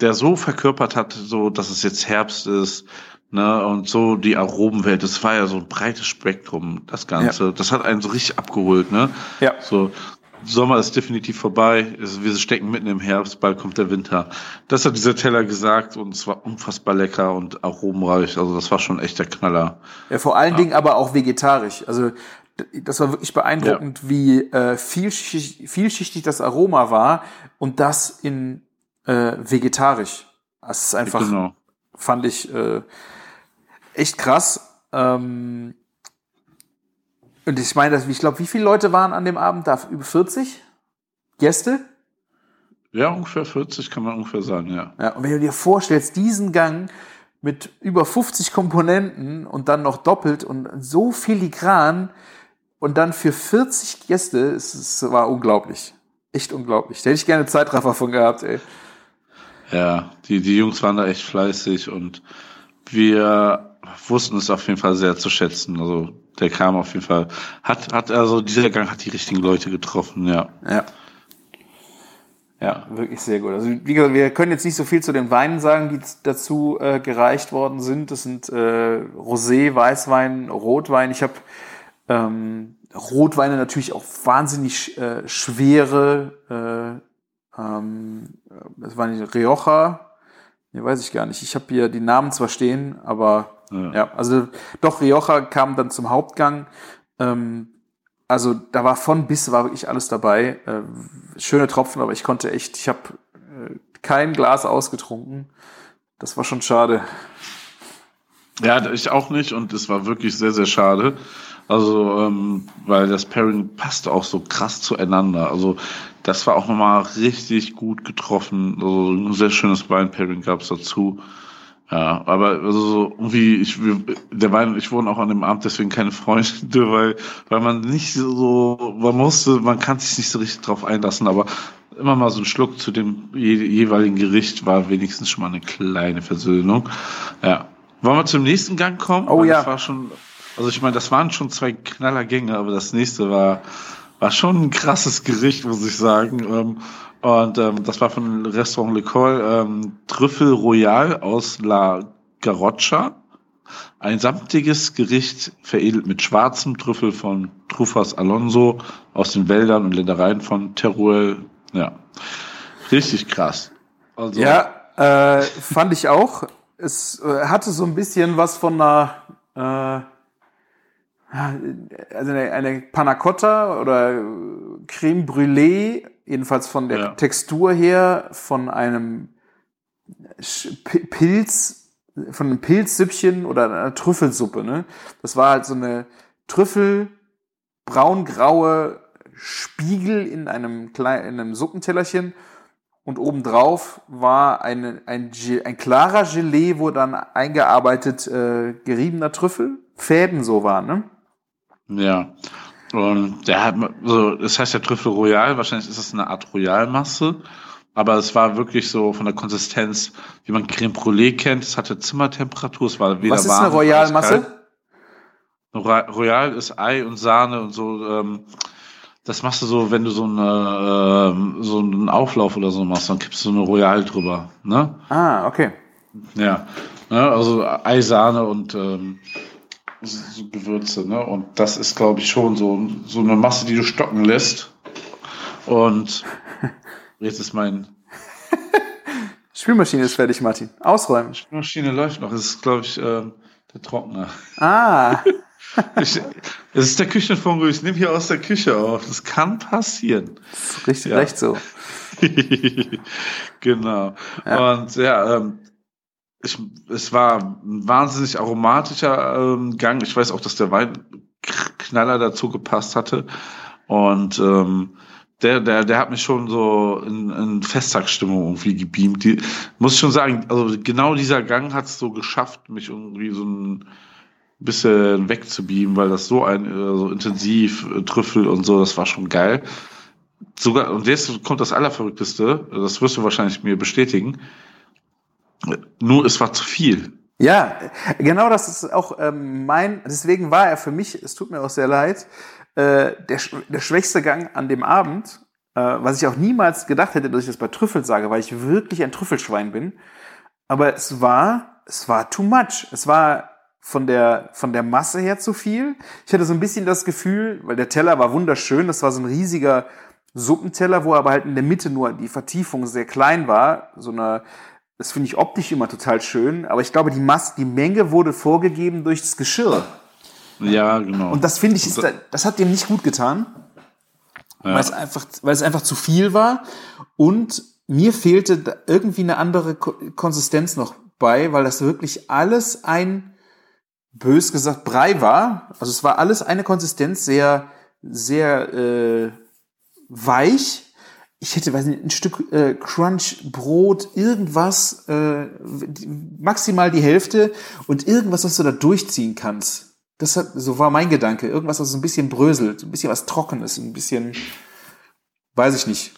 der so verkörpert hat, so dass es jetzt Herbst ist, ne, und so die Aromenwelt, das war ja so ein breites Spektrum, das Ganze. Das hat einen so richtig abgeholt, ne? Ja. So, Sommer ist definitiv vorbei. Wir stecken mitten im Herbst, bald kommt der Winter. Das hat dieser Teller gesagt und es war unfassbar lecker und aromenreich. Also das war schon echt der Knaller. Ja, vor allen Dingen aber auch vegetarisch. Also das war wirklich beeindruckend, wie äh, vielschichtig, vielschichtig das Aroma war und das in äh, vegetarisch. Das ist einfach, Genau. fand ich äh, echt krass. Ähm, und ich meine, ich glaube, wie viele Leute waren an dem Abend da? Über 40 Gäste? Ja, ungefähr 40 kann man ungefähr sagen, ja. Ja, und wenn du dir vorstellst, diesen Gang mit über 50 Komponenten und dann noch doppelt und so filigran und dann für 40 Gäste, es, es war unglaublich. Echt unglaublich. Da hätte ich gerne Zeitraffer von gehabt, ey. Ja, die, die Jungs waren da echt fleißig und wir wussten es auf jeden Fall sehr zu schätzen. Also der kam auf jeden Fall, hat, hat, also dieser Gang hat die richtigen Leute getroffen, ja. Ja. Ja, wirklich sehr gut. Also wie gesagt, wir können jetzt nicht so viel zu den Weinen sagen, die dazu äh, gereicht worden sind. Das sind äh, Rosé, Weißwein, Rotwein. Ich habe ähm, Rotweine natürlich auch wahnsinnig äh, schwere. Äh, ähm, das war nicht Rioja. Nee, weiß ich gar nicht. Ich habe hier die Namen zwar stehen, aber Ja. ja, also doch Rioja kam dann zum Hauptgang. Ähm, also da war von bis war wirklich alles dabei. Äh, schöne Tropfen, aber ich konnte echt, ich habe äh, kein Glas ausgetrunken. Das war schon schade. Ja, ich auch nicht und es war wirklich sehr, sehr schade. Also, ähm, weil das Pairing passte auch so krass zueinander. Also, das war auch nochmal richtig gut getroffen. Also, ein sehr schönes Wein-Pairing gab es dazu. Ja, aber also so irgendwie, ich, wir- der Wein, ich wurden auch an dem Abend deswegen keine Freunde, [laughs] weil, weil man nicht so, man musste, man kann sich nicht so richtig drauf einlassen, aber immer mal so ein Schluck zu dem je, jeweiligen Gericht war wenigstens schon mal eine kleine Versöhnung. Ja. Wollen wir zum nächsten Gang kommen? Oh Weil ja. Das war schon, also ich meine, das waren schon zwei Knallergänge, aber das nächste war, war schon ein krasses Gericht, muss ich sagen. Ähm, und ähm, das war von Restaurant Le Col ähm, Trüffel Royal aus La Garoccia. Ein samtiges Gericht veredelt mit schwarzem Trüffel von Trufas Alonso aus den Wäldern und Ländereien von Teruel. Ja, richtig krass. Also, ja, äh, fand ich auch. Es äh, hatte so ein bisschen was von einer, äh, also eine, eine Panna Cotta oder Creme Brûlée, jedenfalls von der ja. Textur her, von einem Pilz, von einem Pilzsüppchen oder einer Trüffelsuppe. Ne? Das war halt so eine Trüffel, braungraue Spiegel in einem, kleinen, in einem Suppentellerchen und obendrauf war eine, ein, ein klarer Gelee, wo dann eingearbeitet äh, geriebener Trüffel, Fäden so waren, ne? Ja. Und der hat, so, das heißt ja Trüffel Royal, wahrscheinlich ist das eine Art Royalmasse. Aber es war wirklich so von der Konsistenz, wie man Creme Brûlée kennt. Es hatte Zimmertemperatur, es war weder Was ist eine Royalmasse? Royal ist Ei und Sahne und so. Ähm, das machst du so, wenn du so, eine, äh, so einen Auflauf oder so machst, dann kippst du eine Royal drüber. Ne? Ah, okay. Ja, ne? also Ei, Sahne und ähm, so Gewürze. Ne? Und das ist, glaube ich, schon so, so eine Masse, die du stocken lässt. Und [laughs] jetzt ist mein. Spülmaschine ist fertig, Martin. Ausräumen. Spülmaschine läuft noch. Das ist, glaube ich, ähm, der Trockner. Ah. [laughs] ich, das ist der Küchenfunk. Ich nehme hier aus der Küche auf. Das kann passieren. Das ist richtig ja. recht so. [laughs] genau. Ja. Und ja, ähm, ich, es war ein wahnsinnig aromatischer ähm, Gang. Ich weiß auch, dass der Wein Knaller dazu gepasst hatte. Und ähm, der, der, der hat mich schon so in, in Festtagsstimmung irgendwie gebeamt. Die, muss ich schon sagen, also genau dieser Gang hat es so geschafft, mich irgendwie so ein bisschen wegzubeamen, weil das so ein äh, so intensiv äh, Trüffel und so, das war schon geil. Sogar, und jetzt kommt das Allerverrückteste, das wirst du wahrscheinlich mir bestätigen. Nur es war zu viel. Ja, genau das ist auch ähm, mein, deswegen war er für mich, es tut mir auch sehr leid, äh, der, der schwächste Gang an dem Abend, äh, was ich auch niemals gedacht hätte, dass ich das bei Trüffel sage, weil ich wirklich ein Trüffelschwein bin. Aber es war, es war too much. Es war von der, von der Masse her zu viel. Ich hatte so ein bisschen das Gefühl, weil der Teller war wunderschön, das war so ein riesiger Suppenteller, wo aber halt in der Mitte nur die Vertiefung sehr klein war, so eine das finde ich optisch immer total schön, aber ich glaube, die Masse, die Menge wurde vorgegeben durch das Geschirr. Ja, genau. Und das finde ich, ist, das hat dem nicht gut getan, ja. weil es einfach, weil es einfach zu viel war und mir fehlte irgendwie eine andere Konsistenz noch bei, weil das wirklich alles ein, bös gesagt, Brei war. Also es war alles eine Konsistenz, sehr, sehr äh, weich ich hätte, weiß nicht, ein Stück äh, Crunch, Brot, irgendwas, äh, maximal die Hälfte und irgendwas, was du da durchziehen kannst. Das hat, so war mein Gedanke. Irgendwas, was so ein bisschen bröselt, ein bisschen was Trockenes, ein bisschen, weiß ich nicht.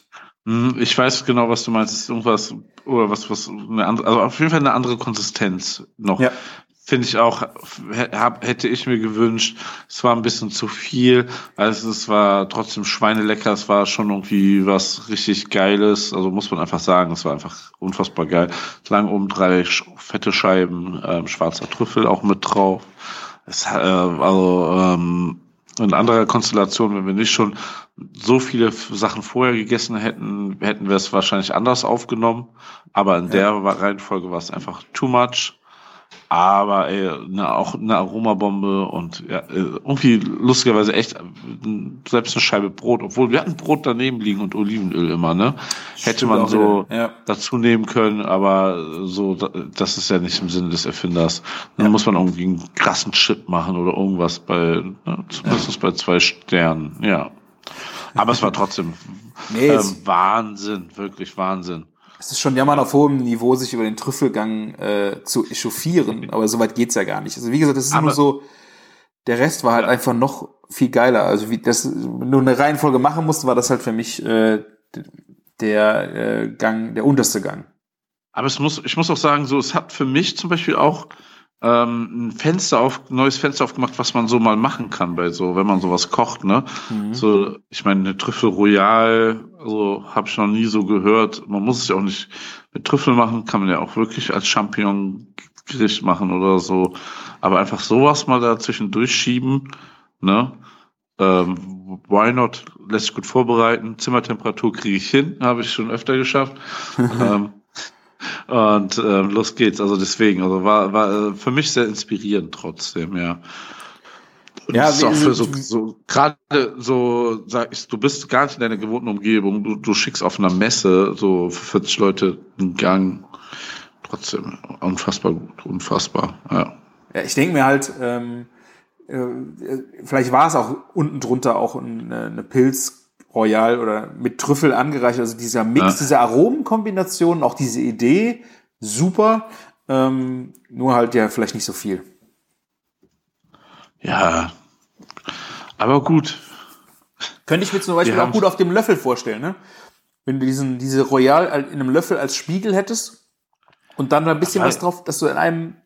Hm, ich weiß genau, was du meinst. Irgendwas, oder was, was, eine andere, also auf jeden Fall eine andere Konsistenz noch. Ja. Finde ich auch, hätte ich mir gewünscht. Es war ein bisschen zu viel. Also es war trotzdem schweinelecker. Es war schon irgendwie was richtig Geiles. Also muss man einfach sagen, es war einfach unfassbar geil. Es lagen oben drei fette Scheiben, ähm, schwarzer Trüffel auch mit drauf. Es, äh, also ähm, in anderer Konstellation, wenn wir nicht schon so viele Sachen vorher gegessen hätten, hätten wir es wahrscheinlich anders aufgenommen. Aber in ja. der Reihenfolge war es einfach too much aber ey, ne, auch eine Aromabombe und ja, äh, irgendwie lustigerweise echt selbst eine Scheibe Brot, obwohl wir hatten Brot daneben liegen und Olivenöl immer, ne? Hätte man so ja. dazu nehmen können, aber so, das ist ja nicht im Sinne des Erfinders. Dann ja. muss man irgendwie einen krassen Chip machen oder irgendwas bei, ne, zumindest bei zwei Sternen, ja. Aber es war trotzdem nee, ähm, Wahnsinn, wirklich Wahnsinn. Es ist schon jammern auf hohem Niveau, sich über den Trüffelgang äh, zu echauffieren, aber so weit geht's ja gar nicht. Also wie gesagt, das ist aber nur so, der Rest war halt einfach noch viel geiler. Also wie das nur eine Reihenfolge machen musste, war das halt für mich äh, der äh, Gang, der unterste Gang. Aber es muss, ich muss auch sagen, so, es hat für mich zum Beispiel auch ähm, ein Fenster auf, neues Fenster aufgemacht, was man so mal machen kann bei so, wenn man sowas kocht, ne? Mhm. So, ich meine, eine Trüffel Royal, also habe ich noch nie so gehört. Man muss es ja auch nicht mit Trüffel machen, kann man ja auch wirklich als Champignon-Gericht machen oder so. Aber einfach sowas mal dazwischen durchschieben, ne? Ähm, why not? Lässt sich gut vorbereiten. Zimmertemperatur kriege ich hin, [laughs] habe ich schon öfter geschafft. ähm, und äh, los geht's. Also deswegen, also war, war äh, für mich sehr inspirierend trotzdem, ja. Und ja, ist auch für so, so gerade so, sag ich, du bist gar nicht in deiner gewohnten Umgebung, du, du schickst auf einer Messe so für 40 Leute einen Gang. Trotzdem unfassbar gut, unfassbar, ja. Ja, ich denke mir halt, ähm, äh, vielleicht war es auch unten drunter auch eine, eine Pilz Royal oder mit Trüffel angereicht. Also dieser Mix, ja. diese Aromenkombination, auch diese Idee, super. Ähm, nur halt ja vielleicht nicht so viel. Ja, aber gut. Könnte ich mir zum Beispiel auch gut auf dem Löffel vorstellen, ne? Wenn du diesen, diese Royal in einem Löffel als Spiegel hättest und dann ein bisschen was drauf, dass du in einem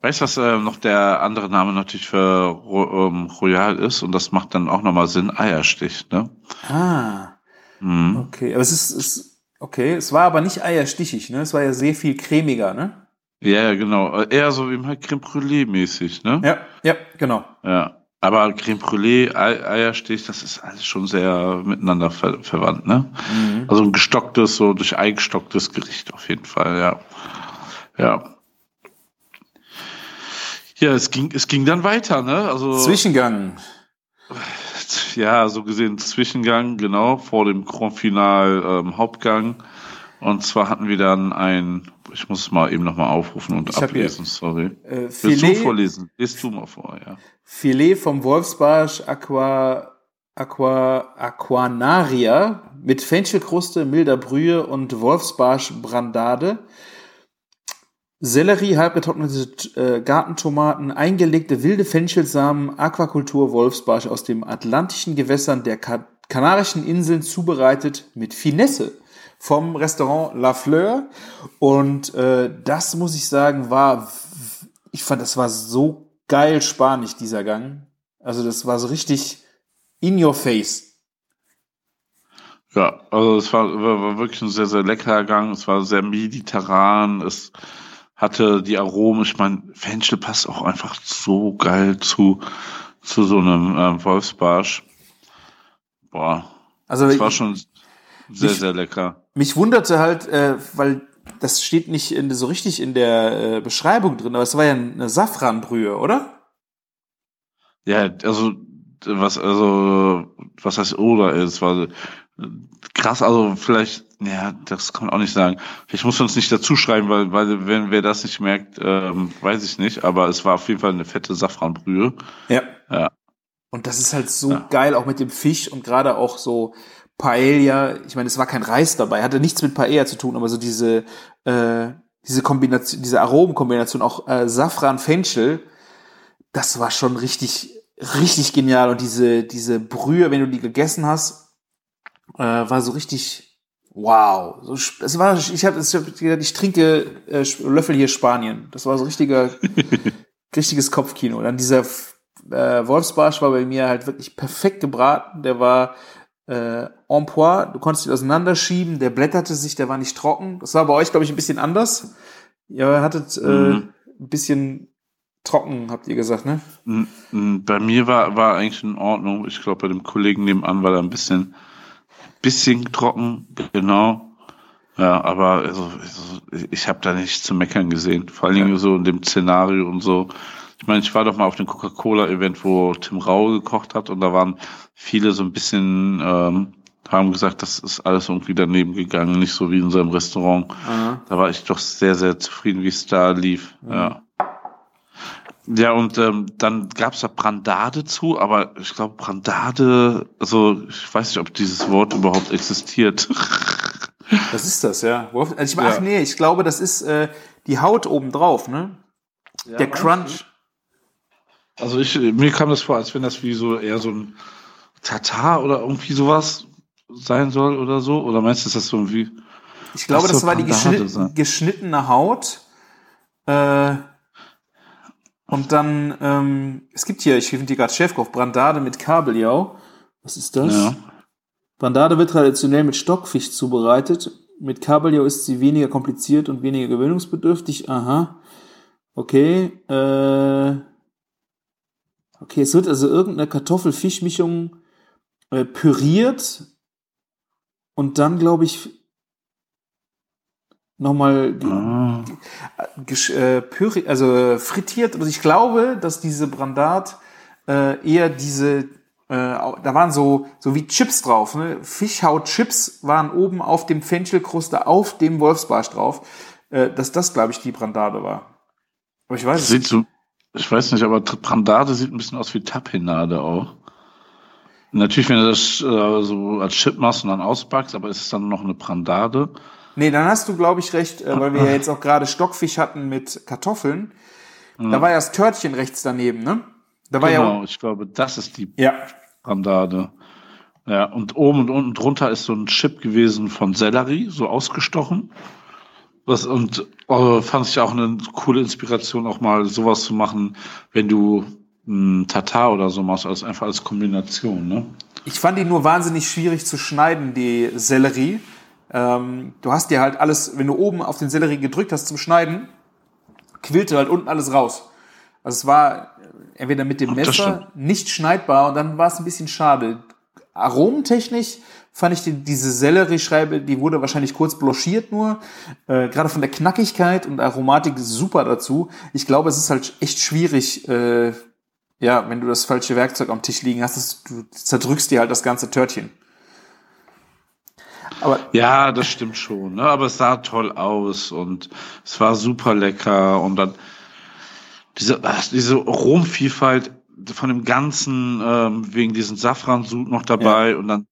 Weißt du, was äh, noch der andere Name natürlich für Ro ähm, Royal ist? Und das macht dann auch nochmal Sinn, Eierstich, ne? Ah. Mhm. Okay, aber es ist, ist, okay, es war aber nicht eierstichig, ne? Es war ja sehr viel cremiger, ne? Ja, genau. Eher so wie halt Creme Brûlée mäßig, ne? Ja, ja, genau. Ja. Aber Creme Brûlée, Eierstich, das ist alles schon sehr miteinander ver verwandt, ne? Mhm. Also ein gestocktes, so durch Ei gestocktes Gericht auf jeden Fall, ja. Ja. Ja, es ging, es ging dann weiter, ne? Also Zwischengang. Ja, so gesehen Zwischengang, genau, vor dem Grand Final ähm, Hauptgang. Und zwar hatten wir dann ein, ich muss es mal eben nochmal aufrufen und ich ablesen, hier, sorry. Äh, Filet, Willst du vorlesen? Lies du mal vor, ja. Filet vom Wolfsbarsch Aqua, Aqua, Aquanaria mit Fenchelkruste, milder Brühe und Wolfsbarsch Brandade Sellerie, halbgetrocknete äh, Gartentomaten, eingelegte wilde Fenchelsamen, Aquakultur Wolfsbarsch aus den atlantischen Gewässern der Ka Kanarischen Inseln zubereitet mit Finesse vom Restaurant La Fleur. Und äh, das muss ich sagen, war, ich fand, das war so geil spanisch, dieser Gang. Also das war so richtig in your face. Ja, also es war, war wirklich ein sehr, sehr leckerer Gang. Es war sehr mediterran. Es hatte die Aromen. Ich meine, Fenchel passt auch einfach so geil zu, zu so einem äh, Wolfsbarsch. Boah. Also das war schon sehr, mich, sehr lecker. Mich wunderte halt, äh, weil das steht nicht in, so richtig in der äh, Beschreibung drin, aber es war ja eine Safranbrühe, oder? Ja, also was also was heißt oder ist, war krass, also vielleicht, ja, das kann man auch nicht sagen. Vielleicht muss man es nicht dazu schreiben, weil, weil wenn wer das nicht merkt, ähm, weiß ich nicht, aber es war auf jeden Fall eine fette Safranbrühe. Ja. Ja. Und das ist halt so ja. geil, auch mit dem Fisch und gerade auch so Paella. Ich meine, es war kein Reis dabei, hatte nichts mit Paella zu tun, aber so diese, äh, diese Kombination, diese Aromenkombination, auch äh, Safran Fenchel, das war schon richtig, richtig genial. Und diese, diese Brühe, wenn du die gegessen hast, äh, war so richtig wow. So, es war, ich habe hab ich trinke äh, Löffel hier Spanien. Das war so richtiger, [laughs] richtiges Kopfkino. Dann dieser äh, Wolfsbarsch war bei mir halt wirklich perfekt gebraten. Der war äh, en pois, du konntest ihn auseinanderschieben, der blätterte sich, der war nicht trocken. Das war bei euch, glaube ich, ein bisschen anders. Ihr hattet äh, mhm. ein bisschen trocken, habt ihr gesagt, ne? Bei mir war, war eigentlich in Ordnung. Ich glaube, bei dem Kollegen nebenan war da ein bisschen bisschen trocken, genau. Ja, aber also, also ich habe da nichts zu meckern gesehen. Vor allen Dingen ja. so in dem Szenario und so. Ich meine, ich war doch mal auf dem Coca-Cola-Event, wo Tim Raue gekocht hat und da waren viele so ein bisschen, ähm, haben gesagt, das ist alles irgendwie daneben gegangen, nicht so wie in seinem Restaurant. Aha. Da war ich doch sehr, sehr zufrieden, wie es da lief. Mhm. Ja. Ja, und ähm, dann gab's da Brandade zu, aber ich glaube, Brandade, also ich weiß nicht, ob dieses Wort überhaupt existiert. [laughs] Was ist das, ja? Also ich, ja. Ach nee, ich glaube, das ist äh, die Haut oben drauf, ne? Ja, Der Crunch. Also ich, mir kam das vor, als wenn das wie so eher so ein Tatar oder irgendwie sowas sein soll oder so. Oder meinst du, ist das so irgendwie. Ich glaube, das war die geschnitt, geschnittene Haut. Äh, Und dann, ähm, es gibt hier, ich finde hier gerade Chefkoch, Brandade mit Kabeljau. Was ist das? Ja. Brandade wird traditionell mit Stockfisch zubereitet. Mit Kabeljau ist sie weniger kompliziert und weniger gewöhnungsbedürftig. Aha. Okay. Äh, okay, es wird also irgendeine Kartoffel-Fisch-Mischung äh, püriert und dann, glaube ich, nochmal ah. äh, püri also frittiert. Also ich glaube, dass diese Brandat äh, eher diese äh, da waren so, so wie Chips drauf. Ne? Fischhaut-Chips waren oben auf dem Fenchelkruste auf dem Wolfsbarsch drauf. Äh, dass das, glaube ich, die Brandade war. Aber ich weiß es nicht. So, ich weiß nicht, aber Brandade sieht ein bisschen aus wie Tapenade auch. Natürlich, wenn du das äh, so als Chip machst und dann auspackst, aber ist es dann noch eine Brandade? Nee, dann hast du, glaube ich, recht, äh, weil wir ja jetzt auch gerade Stockfisch hatten mit Kartoffeln. Da war ja das Törtchen rechts daneben, ne? Da war genau, ja ich glaube, das ist die ja. Brandade. Ja, und oben und unten drunter ist so ein Chip gewesen von Sellerie, so ausgestochen. Was, und äh, fand ich auch eine coole Inspiration, auch mal sowas zu machen, wenn du ein Tatar oder so machst, als einfach als Kombination. Ne? Ich fand die nur wahnsinnig schwierig zu schneiden, die Sellerie. Ähm, du hast dir halt alles, wenn du oben auf den Sellerie gedrückt hast zum Schneiden, quillte halt unten alles raus. Also es war entweder mit dem Messer nicht schneidbar und dann war es ein bisschen schade. Aromentechnisch fand ich die, diese Sellerie-Schreibe, die wurde wahrscheinlich kurz blanchiert nur. Äh, Gerade von der Knackigkeit und Aromatik super dazu. Ich glaube, es ist halt echt schwierig, äh, ja, wenn du das falsche Werkzeug am Tisch liegen hast, das, du zerdrückst dir halt das ganze Törtchen. Aber ja, das stimmt schon. Ne? Aber es sah toll aus und es war super lecker und dann diese, diese Romvielfalt von dem Ganzen, ähm, wegen diesen Safransud noch dabei ja. und dann,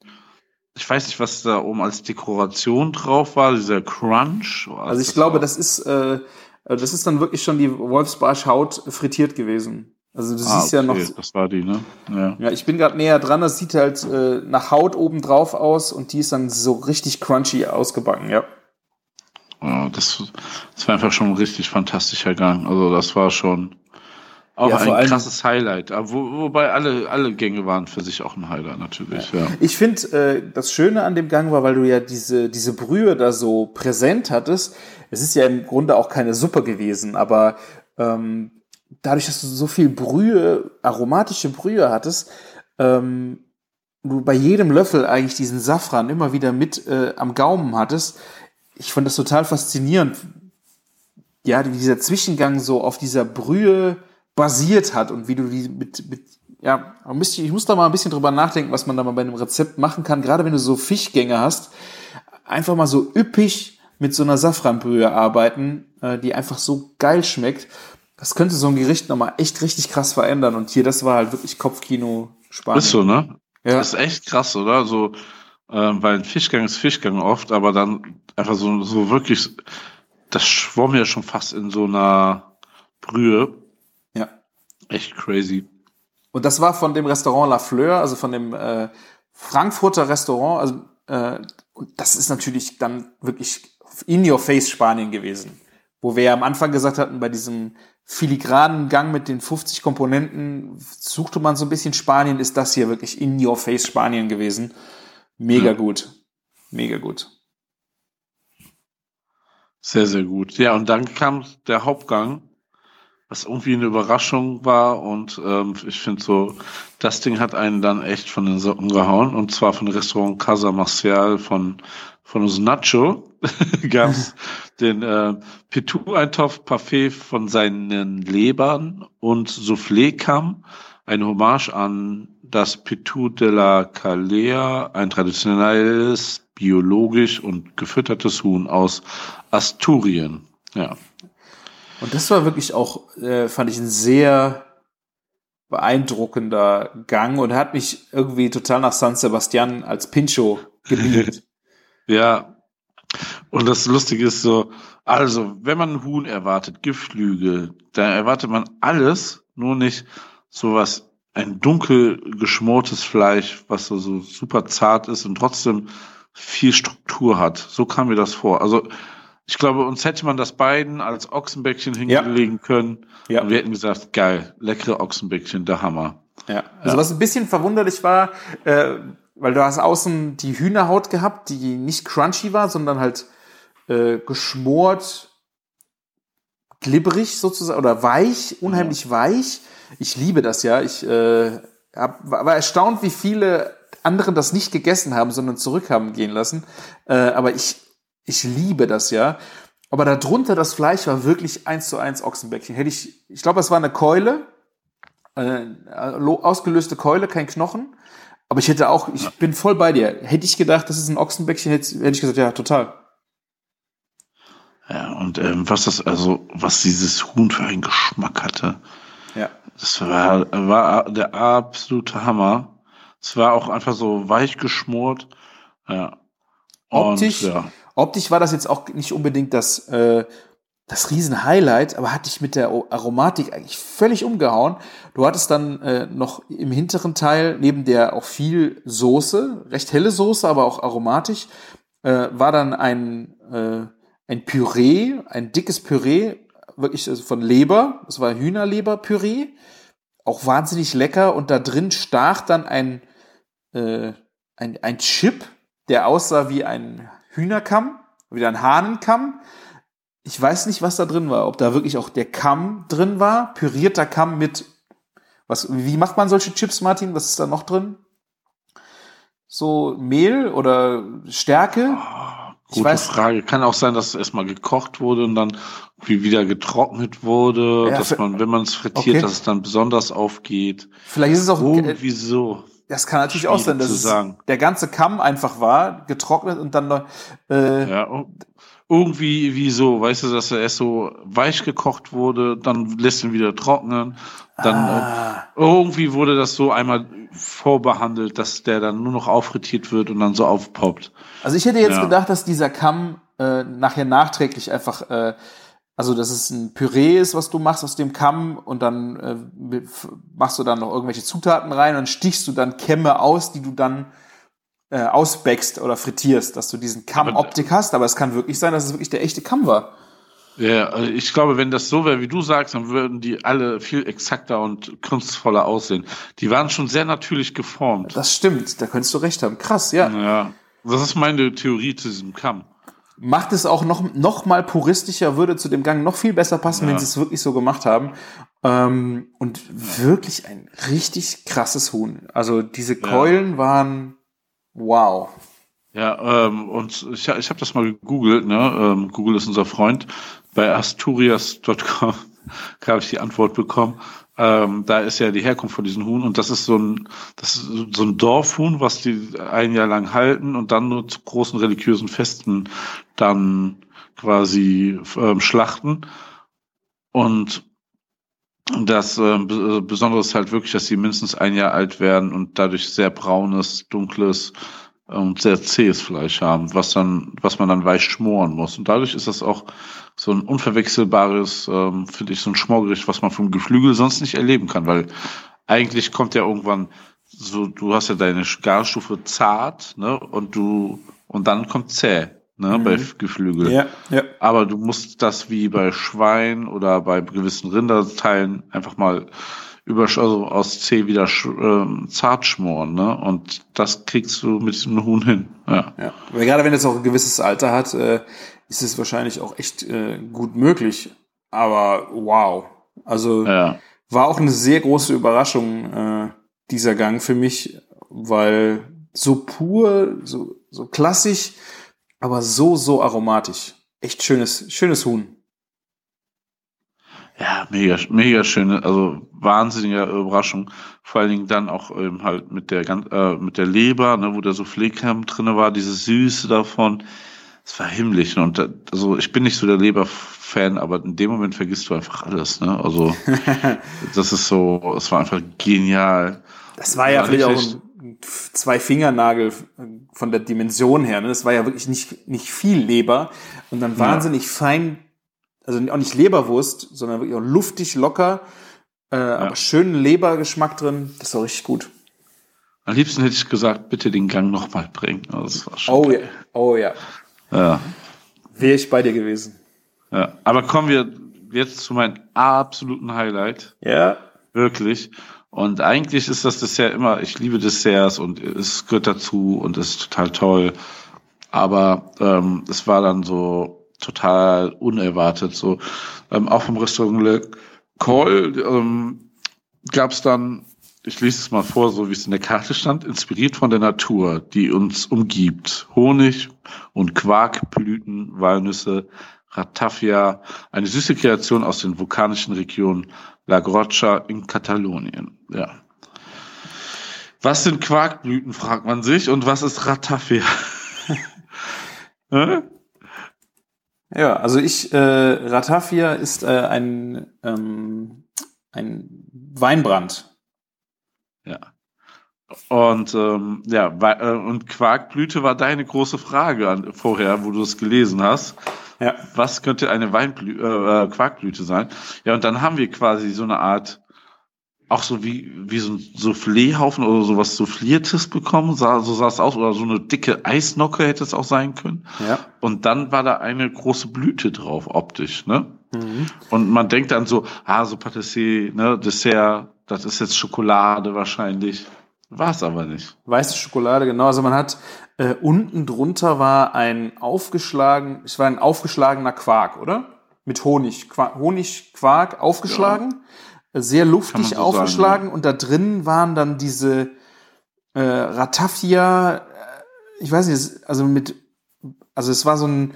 ich weiß nicht, was da oben als Dekoration drauf war, dieser Crunch. Also ich glaube, war? das ist, äh, das ist dann wirklich schon die Wolfsbarschhaut frittiert gewesen. Also du ah, siehst okay. ja noch. Das war die, ne? Ja, ja ich bin gerade näher dran. Das sieht halt äh, nach Haut oben drauf aus und die ist dann so richtig crunchy ausgebacken, ja. ja das, das war einfach schon ein richtig fantastischer Gang. Also das war schon auch ja, ein krasses Highlight. Wo, wobei alle, alle Gänge waren für sich auch ein Highlight natürlich. Ja. ja. Ich finde, äh, das Schöne an dem Gang war, weil du ja diese, diese Brühe da so präsent hattest. Es ist ja im Grunde auch keine Suppe gewesen, aber ähm, dadurch, dass du so viel Brühe, aromatische Brühe hattest, ähm, du bei jedem Löffel eigentlich diesen Safran immer wieder mit äh, am Gaumen hattest. Ich fand das total faszinierend. Ja, wie dieser Zwischengang so auf dieser Brühe basiert hat und wie du die mit, mit ja, ich muss da mal ein bisschen drüber nachdenken, was man da mal bei einem Rezept machen kann, gerade wenn du so Fischgänge hast. Einfach mal so üppig mit so einer Safranbrühe arbeiten, äh, die einfach so geil schmeckt das könnte so ein Gericht nochmal echt richtig krass verändern. Und hier, das war halt wirklich Kopfkino Spanien. Ist so, ne? Ja. Das ist echt krass, oder? So, ähm, weil ein Fischgang ist Fischgang oft, aber dann einfach so, so wirklich, das schwamm ja schon fast in so einer Brühe. Echt crazy. Und das war von dem Restaurant La Fleur, also von dem äh, Frankfurter Restaurant. Also, äh, und das ist natürlich dann wirklich in your face Spanien gewesen. Wo wir ja am Anfang gesagt hatten, bei diesem filigranen Gang mit den 50 Komponenten suchte man so ein bisschen Spanien, ist das hier wirklich in your face Spanien gewesen. Mega mhm. gut. Mega gut. Sehr, sehr gut. Ja, und dann kam der Hauptgang, was irgendwie eine Überraschung war. Und ähm, ich finde so, das Ding hat einen dann echt von den Socken gehauen. Und zwar von Restaurant Casa Marcial von, von uns Nacho. [laughs] gab's [laughs] den äh, Petou-Eintopf Parfait von seinen Lebern und Soufflé kam, ein Hommage an das Petou de la Calea, ein traditionelles, biologisch und gefüttertes Huhn aus Asturien. Ja. Und das war wirklich auch, äh, fand ich ein sehr beeindruckender Gang und hat mich irgendwie total nach San Sebastian als Pincho geliebt. [laughs] ja, und das Lustige ist so, also, wenn man ein Huhn erwartet, Geflügel, da erwartet man alles, nur nicht sowas, ein dunkel geschmortes Fleisch, was so, so super zart ist und trotzdem viel Struktur hat. So kam mir das vor. Also, Ich glaube, uns hätte man das beiden als Ochsenbäckchen hinlegen ja. können. Ja. Und wir hätten gesagt, geil, leckere Ochsenbäckchen, der Hammer. Ja. Also was ein bisschen verwunderlich war, äh, weil du hast außen die Hühnerhaut gehabt, die nicht crunchy war, sondern halt äh, geschmort, glibberig sozusagen oder weich, unheimlich ja. weich. Ich liebe das ja. Ich äh, hab, war erstaunt, wie viele andere das nicht gegessen haben, sondern zurück haben gehen lassen. Äh, aber ich, ich liebe das ja. Aber darunter das Fleisch war wirklich eins zu eins Ochsenbäckchen. Hätte ich, ich glaube, es war eine Keule, äh, ausgelöste Keule, kein Knochen. Aber ich hätte auch, ich bin voll bei dir. Hätte ich gedacht, das ist ein Ochsenbäckchen, hätte, hätte ich gesagt, ja, total. Ja, und ähm, was das, also, was dieses Huhn für einen Geschmack hatte. Ja. Das war, war der absolute Hammer. Es war auch einfach so weich geschmort. Ja. Optisch, und, ja. Optisch war das jetzt auch nicht unbedingt das, äh, das Riesen-Highlight, aber hat dich mit der Aromatik eigentlich völlig umgehauen. Du hattest dann äh, noch im hinteren Teil, neben der auch viel Soße, recht helle Soße, aber auch aromatisch, äh, war dann ein, äh, ein Püree, ein dickes Püree, wirklich also von Leber, das war Hühnerleberpüree, auch wahnsinnig lecker und da drin stach dann ein äh, ein, ein Chip, der aussah wie ein Hühnerkamm, wie ein Hahnenkamm. Ich weiß nicht, was da drin war, ob da wirklich auch der Kamm drin war, pürierter Kamm mit was, wie macht man solche Chips, Martin? Was ist da noch drin? So Mehl oder Stärke? Oh, gute weiß, Frage. Kann auch sein, dass es erstmal gekocht wurde und dann wieder getrocknet wurde, ja, dass man, wenn man es frittiert, okay. dass es dann besonders aufgeht. Vielleicht ist es auch irgendwie so. Das kann natürlich auch sein, dass der ganze Kamm einfach war, getrocknet und dann äh, ja, irgendwie wie so, weißt du, dass er erst so weich gekocht wurde, dann lässt ihn wieder trocknen, dann ah. äh, irgendwie wurde das so einmal vorbehandelt, dass der dann nur noch aufretiert wird und dann so aufpoppt. Also ich hätte jetzt ja. gedacht, dass dieser Kamm äh, nachher nachträglich einfach äh, also, dass es ein Püree ist, was du machst aus dem Kamm und dann äh, machst du dann noch irgendwelche Zutaten rein und stichst du dann Kämme aus, die du dann äh, ausbäckst oder frittierst, dass du diesen Kamm-Optik hast. Aber es kann wirklich sein, dass es wirklich der echte Kamm war. Ja, also ich glaube, wenn das so wäre, wie du sagst, dann würden die alle viel exakter und kunstvoller aussehen. Die waren schon sehr natürlich geformt. Das stimmt, da könntest du recht haben. Krass, ja. Ja, das ist meine Theorie zu diesem Kamm macht es auch noch, noch mal puristischer, würde zu dem Gang noch viel besser passen, ja. wenn sie es wirklich so gemacht haben. Ähm, und wirklich ein richtig krasses Huhn. Also diese Keulen ja. waren wow. Ja, ähm, und ich, ich habe das mal gegoogelt, ne? Ähm, Google ist unser Freund. Bei asturias.com [laughs] habe ich die Antwort bekommen. Ähm, da ist ja die Herkunft von diesen Huhn und das ist so ein, das ist so ein Dorfhuhn, was die ein Jahr lang halten und dann nur zu großen religiösen Festen dann quasi ähm, schlachten. Und das äh, Besondere ist halt wirklich, dass sie mindestens ein Jahr alt werden und dadurch sehr braunes, dunkles und sehr zähes Fleisch haben, was dann, was man dann weich schmoren muss. Und dadurch ist das auch so ein unverwechselbares, ähm, finde ich, so ein Schmorgericht, was man vom Geflügel sonst nicht erleben kann, weil eigentlich kommt ja irgendwann so, du hast ja deine Garstufe zart, ne, und du, und dann kommt zäh, ne, mhm. bei Geflügel. Ja, ja. Aber du musst das wie bei Schwein oder bei gewissen Rinderteilen einfach mal über, also aus C wieder äh, zart schmoren, ne? Und das kriegst du mit diesem Huhn hin. Ja. ja. Weil gerade wenn es auch ein gewisses Alter hat, äh, ist es wahrscheinlich auch echt äh, gut möglich. Aber wow. Also ja. war auch eine sehr große Überraschung, äh, dieser Gang für mich, weil so pur, so, so klassisch, aber so, so aromatisch. Echt schönes, schönes Huhn. Ja, mega, mega schöne, also wahnsinnige Überraschung. Vor allen Dingen dann auch ähm, halt mit der äh, mit der Leber, ne, wo der Soufflé-Creme drinne war, diese Süße davon. Es war himmlisch. Und da, also ich bin nicht so der Leber-Fan, aber in dem Moment vergisst du einfach alles. Ne? Also [laughs] das ist so, es war einfach genial. Das war ja vielleicht auch ein zwei Fingernagel von der Dimension her. Ne? Das war ja wirklich nicht, nicht viel Leber und dann wahnsinnig ja. fein also auch nicht Leberwurst, sondern wirklich auch luftig, locker, äh, ja. aber schönen Lebergeschmack drin. Das war richtig gut. Am liebsten hätte ich gesagt, bitte den Gang nochmal bringen. Also war oh, ja. oh ja. Ja. Wäre ich bei dir gewesen. Ja, aber kommen wir jetzt zu meinem absoluten Highlight. Ja. Wirklich. Und eigentlich ist das Dessert immer, ich liebe Desserts und es gehört dazu und ist total toll. Aber ähm, es war dann so total unerwartet. So ähm, auch vom Restaurant Le Col ähm, gab es dann, ich lese es mal vor, so wie es in der Karte stand, inspiriert von der Natur, die uns umgibt. Honig und Quarkblüten, Walnüsse, Ratafia, eine süße Kreation aus den vulkanischen Regionen La Grocha in Katalonien. Ja. Was sind Quarkblüten, fragt man sich, und was ist Ratafia? [laughs] ja, also ich, äh, Ratafia ist äh, ein, ähm, ein Weinbrand. Ja. Und ähm, ja, äh, und Quarkblüte war deine große Frage an, vorher, wo du es gelesen hast. Ja. Was könnte eine Weinblü äh, Quarkblüte sein? Ja, und dann haben wir quasi so eine Art, auch so wie, wie so ein Souffléhaufen oder sowas Souffliertes bekommen, sah, so sah es aus, oder so eine dicke Eisnocke hätte es auch sein können. Ja. Und dann war da eine große Blüte drauf, optisch, ne? Mhm. Und man denkt dann so, ah, so Patissier, ne, Dessert, das ist jetzt Schokolade wahrscheinlich. War es aber nicht. Weiße Schokolade, genau. Also man hat äh, unten drunter war ein aufgeschlagen, es war ein aufgeschlagener Quark, oder? Mit Honig, Quark, Honigquark aufgeschlagen, ja. sehr luftig so aufgeschlagen sagen, ja. und da drin waren dann diese äh, Ratafia, äh, ich weiß nicht, also mit, also es war so ein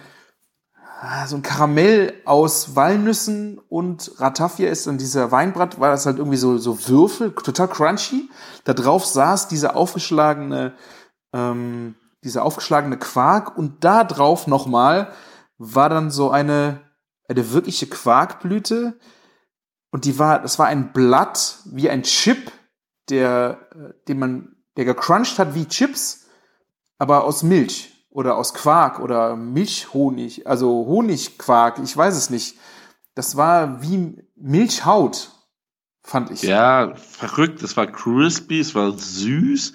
so ein Karamell aus Walnüssen und Ratafia ist dann dieser Weinbrand, war das halt irgendwie so, so Würfel, total crunchy. Da drauf saß diese aufgeschlagene, ähm, dieser aufgeschlagene Quark und da drauf nochmal war dann so eine, eine wirkliche Quarkblüte und die war, das war ein Blatt wie ein Chip, der, äh, den man, der gecrunched hat wie Chips, aber aus Milch oder aus Quark oder Milchhonig, also Honigquark, ich weiß es nicht. Das war wie Milchhaut, fand ich. Ja, verrückt. Es war crispy, es war süß.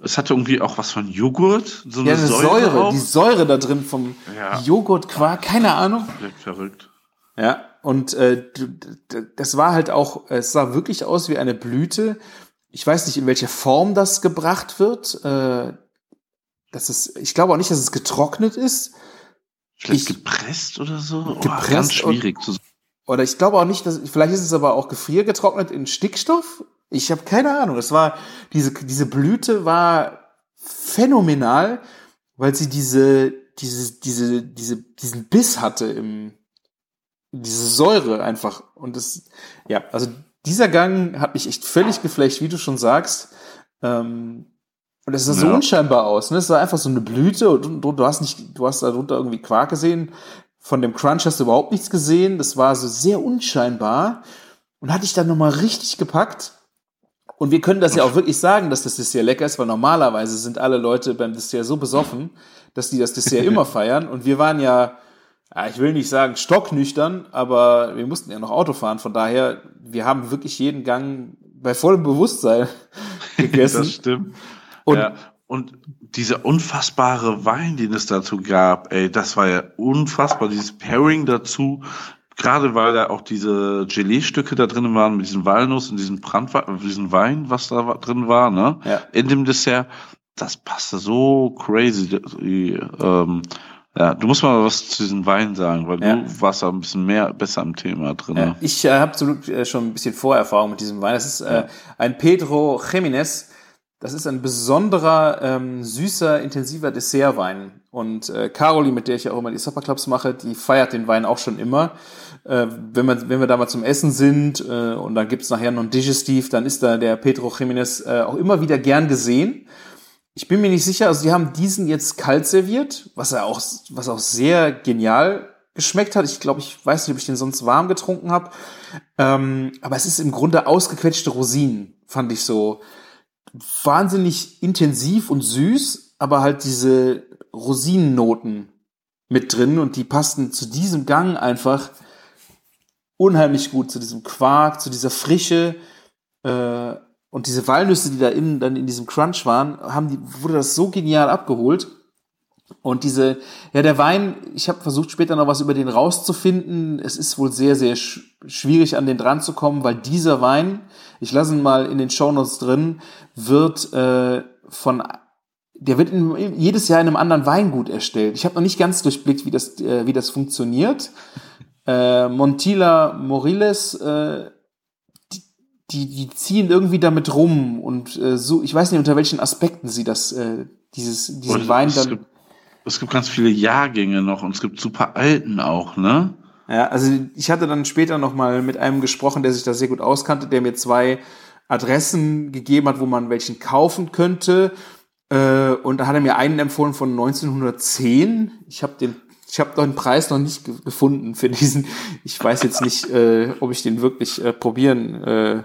Es hatte irgendwie auch was von Joghurt, so eine, ja, eine Säure, Säure die Säure da drin vom ja. Joghurtquark, keine Ahnung. Verrückt. Ja, und äh, das war halt auch, es sah wirklich aus wie eine Blüte. Ich weiß nicht, in welcher Form das gebracht wird. Äh, das ist, ich glaube auch nicht, dass es getrocknet ist. Vielleicht ich, gepresst oder so? Oh, gepresst ganz schwierig zu Oder ich glaube auch nicht, dass, vielleicht ist es aber auch gefriergetrocknet in Stickstoff. Ich habe keine Ahnung. Es war, diese, diese Blüte war phänomenal, weil sie diese, diese, diese, diese, diesen Biss hatte im, diese Säure einfach. Und das, ja, also dieser Gang hat mich echt völlig geflecht, wie du schon sagst. Ähm, und es sah so unscheinbar aus, ne? Es sah einfach so eine Blüte und du, du hast nicht, du hast darunter irgendwie Quark gesehen. Von dem Crunch hast du überhaupt nichts gesehen. Das war so sehr unscheinbar und hatte ich dann nochmal richtig gepackt. Und wir können das ja auch wirklich sagen, dass das Dessert lecker ist, weil normalerweise sind alle Leute beim Dessert so besoffen, dass die das Dessert immer [laughs] feiern. Und wir waren ja, ja, ich will nicht sagen stocknüchtern, aber wir mussten ja noch Auto fahren. Von daher, wir haben wirklich jeden Gang bei vollem Bewusstsein [laughs] gegessen. das stimmt. Und, ja, und dieser unfassbare Wein, den es dazu gab, ey, das war ja unfassbar. Dieses Pairing dazu, gerade weil da auch diese Gelee-Stücke da drin waren mit diesem Walnuss und diesem Brandwein, diesem Wein, was da drin war, ne? Ja. In dem Dessert, das passte so crazy. Ähm, ja, du musst mal was zu diesem Wein sagen, weil ja. du warst da ein bisschen mehr besser im Thema drin. Ja, ich äh, habe äh, schon ein bisschen Vorerfahrung mit diesem Wein. Das ist äh, ein Pedro Jiménez das ist ein besonderer, ähm, süßer, intensiver Dessertwein. Und äh, Caroli, mit der ich ja auch immer die Supperclubs mache, die feiert den Wein auch schon immer. Äh, wenn, wir, wenn wir da mal zum Essen sind äh, und dann gibt's nachher noch ein Digestiv, dann ist da der Pedro Jiménez äh, auch immer wieder gern gesehen. Ich bin mir nicht sicher, also die haben diesen jetzt kalt serviert, was er auch, was auch sehr genial geschmeckt hat. Ich glaube, ich weiß nicht, ob ich den sonst warm getrunken habe. Ähm, aber es ist im Grunde ausgequetschte Rosinen, fand ich so wahnsinnig intensiv und süß, aber halt diese Rosinennoten mit drin und die passten zu diesem Gang einfach unheimlich gut, zu diesem Quark, zu dieser Frische äh, und diese Walnüsse, die da innen dann in diesem Crunch waren, haben die, wurde das so genial abgeholt. Und diese, ja, der Wein, ich habe versucht später noch was über den rauszufinden. Es ist wohl sehr, sehr sch schwierig an den dran zu kommen, weil dieser Wein, ich lasse ihn mal in den Shownotes drin, wird äh, von der wird in, jedes Jahr in einem anderen Weingut erstellt. Ich habe noch nicht ganz durchblickt, wie das, äh, wie das funktioniert. Äh, Montilla Moriles, äh, die, die ziehen irgendwie damit rum und äh, so, ich weiß nicht, unter welchen Aspekten sie das, äh, dieses, diesen Und Wein dann. Es gibt ganz viele Jahrgänge noch und es gibt super alten auch, ne? Ja, also ich hatte dann später noch mal mit einem gesprochen, der sich da sehr gut auskannte, der mir zwei Adressen gegeben hat, wo man welchen kaufen könnte. Äh, und da hat er mir einen empfohlen von 1910. Ich habe den, ich habe den Preis noch nicht ge gefunden für diesen. Ich weiß jetzt nicht, äh, ob ich den wirklich äh, probieren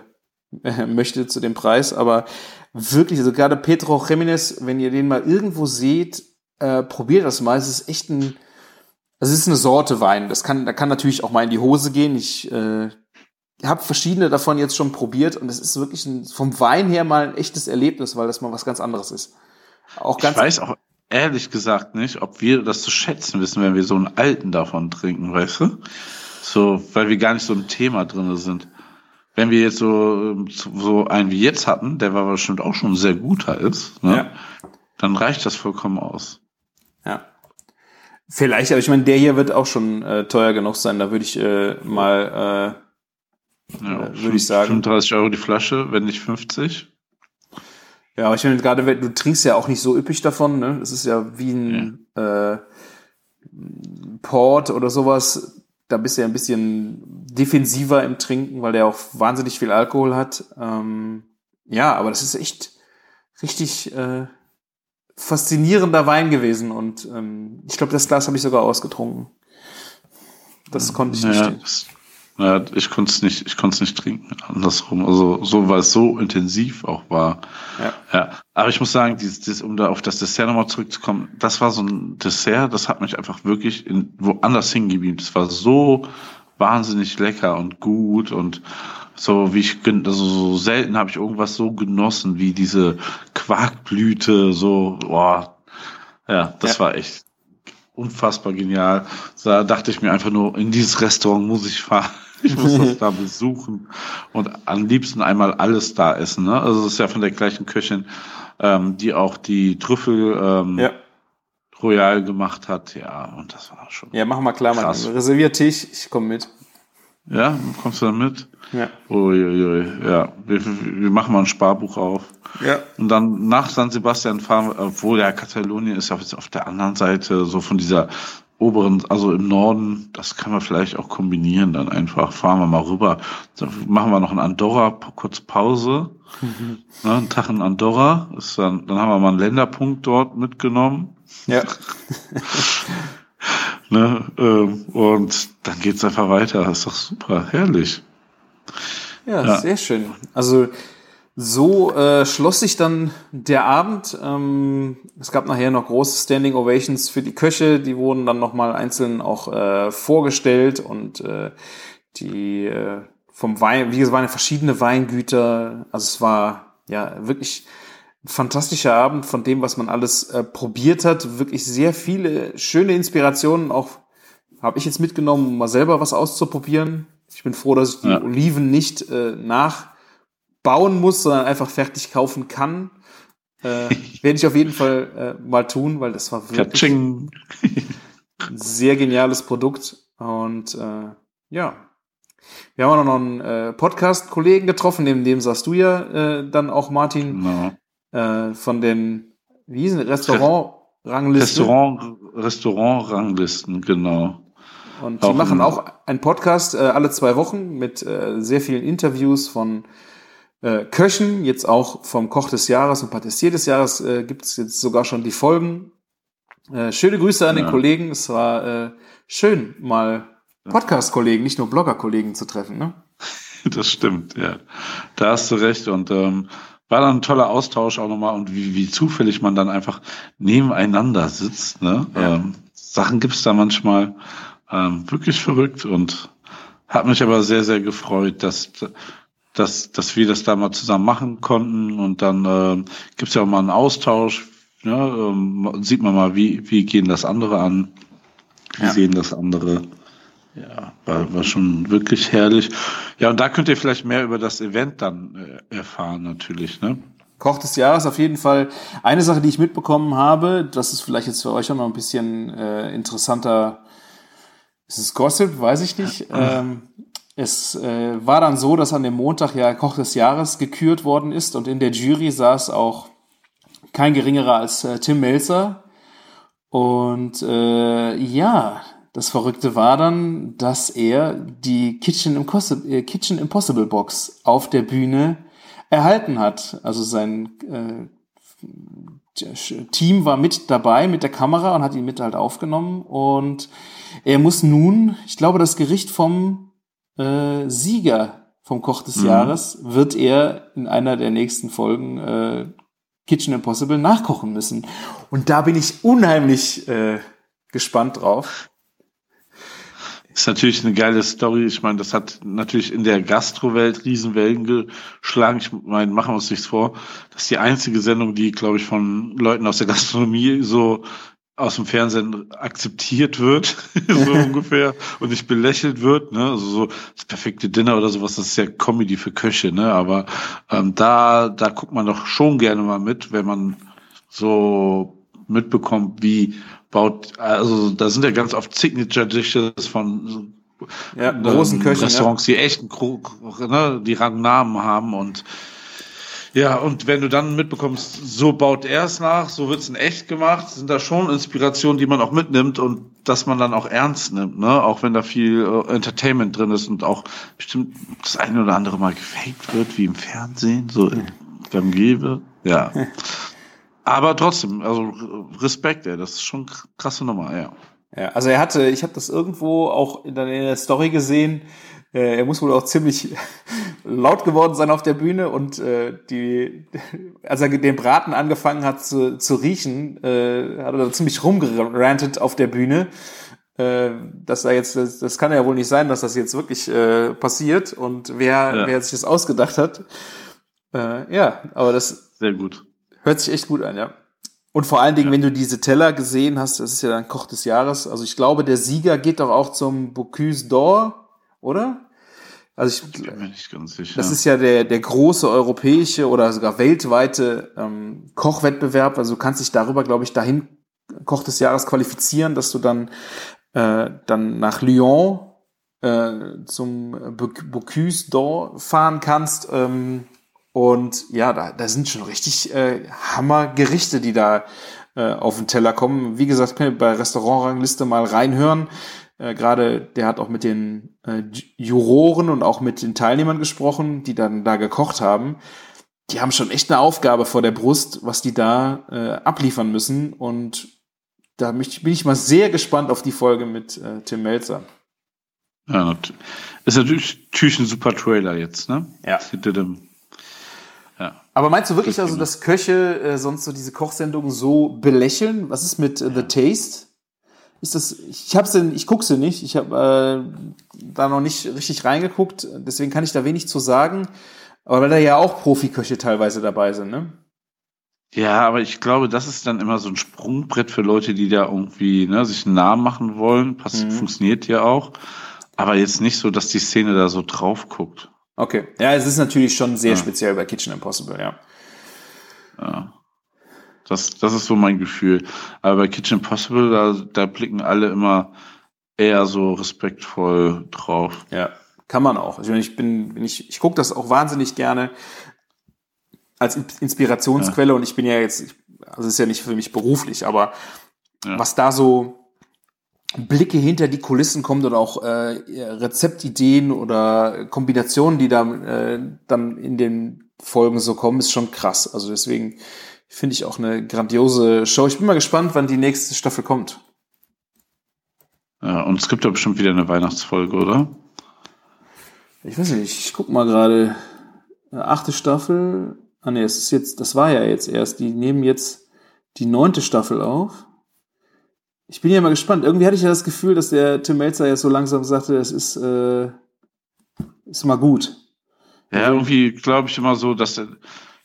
[laughs] möchte zu dem Preis, aber wirklich, also gerade Pedro Jiménez, wenn ihr den mal irgendwo seht, äh, probiert das mal. Es ist echt ein, also es ist eine Sorte Wein. Das kann, da kann natürlich auch mal in die Hose gehen. Ich äh, habe verschiedene davon jetzt schon probiert und es ist wirklich ein, vom Wein her mal ein echtes Erlebnis, weil das mal was ganz anderes ist. Auch ganz ich weiß auch ehrlich gesagt nicht, ob wir das zu schätzen wissen, wenn wir so einen alten davon trinken, weißt du? So, weil wir gar nicht so ein Thema drinne sind. Wenn wir jetzt so, so einen wie jetzt hatten, der war bestimmt auch schon sehr guter ist, ne? Ja. dann reicht das vollkommen aus. Ja. Vielleicht, aber ich meine, der hier wird auch schon äh, teuer genug sein. Da würde ich äh, mal, Ja, Äh, würde ich sagen. 35 Euro die Flasche, wenn nicht 50. äh, ja, aber ich meine, gerade wenn- du trinkst ja auch nicht so üppig davon. Ne? Das ist ja wie ein äh, Port oder sowas. Da bist du ja ein bisschen defensiver im Trinken, weil der auch wahnsinnig viel Alkohol hat. Ähm, ja, aber das ist echt richtig äh, faszinierender Wein gewesen und ähm, ich glaube, das Glas habe ich sogar ausgetrunken. Das konnte ich nicht. Ja, das, ja, ich konnte es nicht, ich konnte es nicht trinken. Andersrum, also so, weil es so intensiv auch war. Ja. Ja, aber ich muss sagen, dieses, dieses, um da auf das Dessert nochmal zurückzukommen, das war so ein Dessert, das hat mich einfach wirklich in, woanders hingebeamt. Es war so wahnsinnig lecker und gut und so wie ich also so selten habe ich irgendwas so genossen wie diese Quarkblüte so boah ja das Ja. war echt unfassbar genial da dachte ich mir einfach nur in dieses Restaurant muss ich fahren [laughs] ich muss das da besuchen und am liebsten einmal alles da essen ne also es ist ja von der gleichen Köchin ähm, die auch die Trüffel ähm, Ja. Royal gemacht hat ja und das war schon Ja, mach mal klar, man. Krass. Reservier Tisch, ich komme mit. Ja kommst du da mit Ja. Uiuiui, ja, wir, wir machen mal ein Sparbuch auf. Ja. Und dann nach San Sebastian fahren, wir, obwohl ja Katalonien ist auf, auf der anderen Seite, so von dieser oberen, also im Norden, das kann man vielleicht auch kombinieren, dann einfach fahren wir mal rüber. Dann machen wir noch in Andorra kurz Pause. Ne, einen Tag in Andorra, ist dann, dann haben wir mal einen Länderpunkt dort mitgenommen. Ja. [laughs] Ne, ähm, und dann geht's einfach weiter. Das ist doch super, herrlich. Ja, Ja. sehr schön. Also so äh, schloss sich dann der Abend. Ähm, es gab nachher noch große Standing Ovations für die Köche. Die wurden dann nochmal einzeln auch äh, vorgestellt und äh, die äh, vom Wein, wie gesagt, waren verschiedene Weingüter. Also es war ja wirklich fantastischer Abend von dem, was man alles äh, probiert hat. Wirklich sehr viele schöne Inspirationen. Auch habe ich jetzt mitgenommen, um mal selber was auszuprobieren. Ich bin froh, dass ich die Ja. Oliven nicht äh, nachbauen muss, sondern einfach fertig kaufen kann. Äh, [laughs] werde ich auf jeden Fall äh, mal tun, weil das war wirklich ein sehr geniales Produkt. Und äh, ja, wir haben auch noch einen äh, Podcast-Kollegen getroffen, neben dem sagst du ja äh, dann auch, Martin, Genau. Äh, von den, wie hießen Restaurant-Ranglisten. Restaurant, Restaurant-Ranglisten, genau. Und die Auch machen auch einen Podcast äh, alle zwei Wochen mit äh, sehr vielen Interviews von äh, Köchen, jetzt auch vom Koch des Jahres und Patissier des Jahres äh, gibt es jetzt sogar schon die Folgen. Äh, schöne Grüße an den Ja. Kollegen. Es war äh, schön, mal Podcast-Kollegen, nicht nur Blogger-Kollegen zu treffen. Ne? [laughs] Das stimmt, ja. Da hast du recht. Und ähm, war dann ein toller Austausch auch nochmal und wie, wie zufällig man dann einfach nebeneinander sitzt. Ne? Ja. Ähm, Sachen gibt's da manchmal ähm, wirklich verrückt und hat mich aber sehr, sehr gefreut, dass, dass, dass wir das da mal zusammen machen konnten. Und dann ähm, gibt's ja auch mal einen Austausch, ja, ähm, sieht man mal, wie, wie gehen das andere an, wie Ja. sehen das andere. Ja, war, war schon wirklich herrlich. Ja, und da könnt ihr vielleicht mehr über das Event dann äh, erfahren, natürlich, ne? Koch des Jahres auf jeden Fall. Eine Sache, die ich mitbekommen habe, das ist vielleicht jetzt für euch auch noch ein bisschen äh, interessanter. Ist es Gossip? Weiß ich nicht. Ähm, es äh, war dann so, dass an dem Montag ja Koch des Jahres gekürt worden ist und in der Jury saß auch kein geringerer als äh, Tim Melzer. Und äh, ja, das Verrückte war dann, dass er die Kitchen Impossible, äh, Kitchen Impossible Box auf der Bühne erhalten hat. Also sein äh, Team war mit dabei mit der Kamera und hat ihn mit halt aufgenommen. Und er muss nun, ich glaube, das Gericht vom äh, Sieger vom Koch des Jahres wird er in einer der nächsten Folgen äh, Kitchen Impossible nachkochen müssen. Und da bin ich unheimlich äh, gespannt drauf. Ist natürlich eine geile Story. Ich meine, das hat natürlich in der Gastrowelt Riesenwellen geschlagen. Ich meine, machen wir uns nichts vor. Das ist die einzige Sendung, die, glaube ich, von Leuten aus der Gastronomie so aus dem Fernsehen akzeptiert wird, [laughs] so [laughs] ungefähr, und nicht belächelt wird, ne? Also so das perfekte Dinner oder sowas, das ist ja Comedy für Köche, ne? Aber ähm, da, da guckt man doch schon gerne mal mit, wenn man so mitbekommt, wie baut, also da sind ja ganz oft Signature Dishes von Ja, ähm, großen Köchen. Ja. Restaurants, die echt einen Gro- ne, die Rangnamen haben und ja, und wenn du dann mitbekommst, so baut er es nach, so wird es in echt gemacht, sind da schon Inspirationen, die man auch mitnimmt und dass man dann auch ernst nimmt, ne? Auch wenn da viel äh, Entertainment drin ist und auch bestimmt das eine oder andere mal gefaked wird, wie im Fernsehen, so in gang gäbe. Ja. [laughs] Aber trotzdem, also Respekt, ey, das ist schon kr- krasse Nummer, ja. Ja, also er hatte, ich habe das irgendwo auch in der, in der Story gesehen. Äh, er muss wohl auch ziemlich [laughs] laut geworden sein auf der Bühne und äh, die, [laughs] als er den Braten angefangen hat zu, zu riechen, äh, hat er da ziemlich rumgerantet auf der Bühne. Äh, dass er jetzt, das, das kann ja wohl nicht sein, dass das jetzt wirklich äh, passiert und wer, Ja. wer sich das ausgedacht hat. Äh, ja, aber das Sehr gut. Hört sich echt gut an, ja. Und vor allen Dingen, wenn du diese Teller gesehen hast, das ist ja dann Koch des Jahres. Also ich glaube, der Sieger geht doch auch zum Bocuse d'Or, oder? Also ich, Bin mir nicht ganz sicher. das ist ja der, der große europäische oder sogar weltweite ähm, Kochwettbewerb. Also du kannst dich darüber, glaube ich, dahin Koch des Jahres qualifizieren, dass du dann, äh, dann nach Lyon äh, zum Boc- Bocuse d'Or fahren kannst. Ähm, und ja, da, da sind schon richtig äh, Hammergerichte, die da äh, auf den Teller kommen. Wie gesagt, könnt ihr bei Restaurantrangliste mal reinhören. Äh, Gerade der hat auch mit den äh, Ju- Juroren und auch mit den Teilnehmern gesprochen, die dann da gekocht haben. Die haben schon echt eine Aufgabe vor der Brust, was die da äh, abliefern müssen. Und da möchte, bin ich mal sehr gespannt auf die Folge mit äh, Tim Melzer. Ja, ist natürlich, natürlich ein super Trailer jetzt, ne? Ja. Hinter dem, ja. Aber meinst du wirklich also, dass Köche äh, sonst so diese Kochsendungen so belächeln? Was ist mit äh, The Taste? Ist das? Ich habe sie, ich gucke sie nicht. Ich habe äh, da noch nicht richtig reingeguckt. Deswegen kann ich da wenig zu sagen. Aber weil da ja auch Profiköche teilweise dabei sind, ne? Ja, aber ich glaube, das ist dann immer so ein Sprungbrett für Leute, die da irgendwie ne, sich einen Namen machen wollen. Pass Mhm. Funktioniert ja auch. Aber jetzt nicht so, dass die Szene da so drauf guckt. Okay. Ja, es ist natürlich schon sehr Ja. speziell bei Kitchen Impossible, ja. Ja. Das, das ist so mein Gefühl. Aber bei Kitchen Impossible, da, da blicken alle immer eher so respektvoll drauf. Ja, kann man auch. Ich, meine, ich bin, ich, ich gucke das auch wahnsinnig gerne als In- Inspirationsquelle und ich bin ja jetzt, also es ist ja nicht für mich beruflich, aber Ja. was da so Blicke hinter die Kulissen kommt oder auch äh, Rezeptideen oder Kombinationen, die da äh, dann in den Folgen so kommen, ist schon krass. Also deswegen finde ich auch eine grandiose Show. Ich bin mal gespannt, wann die nächste Staffel kommt. Ja, und es gibt ja bestimmt wieder eine Weihnachtsfolge, oder? Ich weiß nicht, ich guck mal gerade. Achte Staffel. Ah ne, es ist jetzt, das war ja jetzt erst. Die nehmen jetzt die neunte Staffel auf. Ich bin ja mal gespannt. Irgendwie hatte ich ja das Gefühl, dass der Tim Melzer jetzt so langsam sagte, es ist, äh, ist mal gut. Ja, irgendwie glaube ich immer so, dass,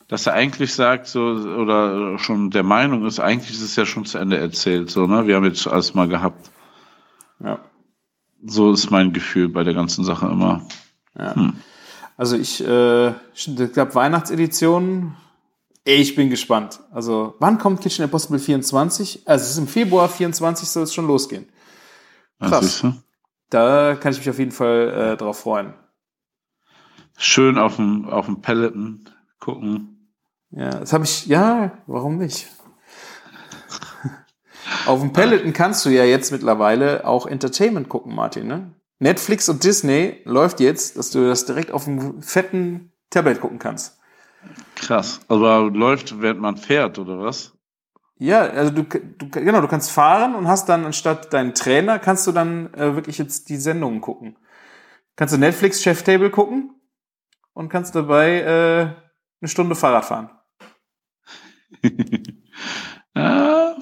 dass er eigentlich sagt, so, oder schon der Meinung ist, eigentlich ist es ja schon zu Ende erzählt, so, ne? Wir haben jetzt alles mal gehabt. Ja. So ist mein Gefühl bei der ganzen Sache immer. Ja. Hm. Also ich, äh, ich glaube Weihnachtsedition. Ich bin gespannt. Also wann kommt Kitchen Impossible 24? Also es ist im Februar 24 soll es schon losgehen. Krass. Da kann ich mich auf jeden Fall äh, drauf freuen. Schön auf dem auf dem Peloton gucken. Ja, das habe ich. Ja, warum nicht? [laughs] auf dem Peloton kannst du ja jetzt mittlerweile auch Entertainment gucken, Martin. Ne? Netflix und Disney läuft jetzt, dass du das direkt auf dem fetten Tablet gucken kannst. Krass. Aber läuft, während man fährt, oder was? Ja, also du, du genau, du kannst fahren und hast dann anstatt deinen Trainer kannst du dann äh, wirklich jetzt die Sendungen gucken. Kannst du Netflix Chef Table gucken und kannst dabei äh, eine Stunde Fahrrad fahren. [laughs] ja,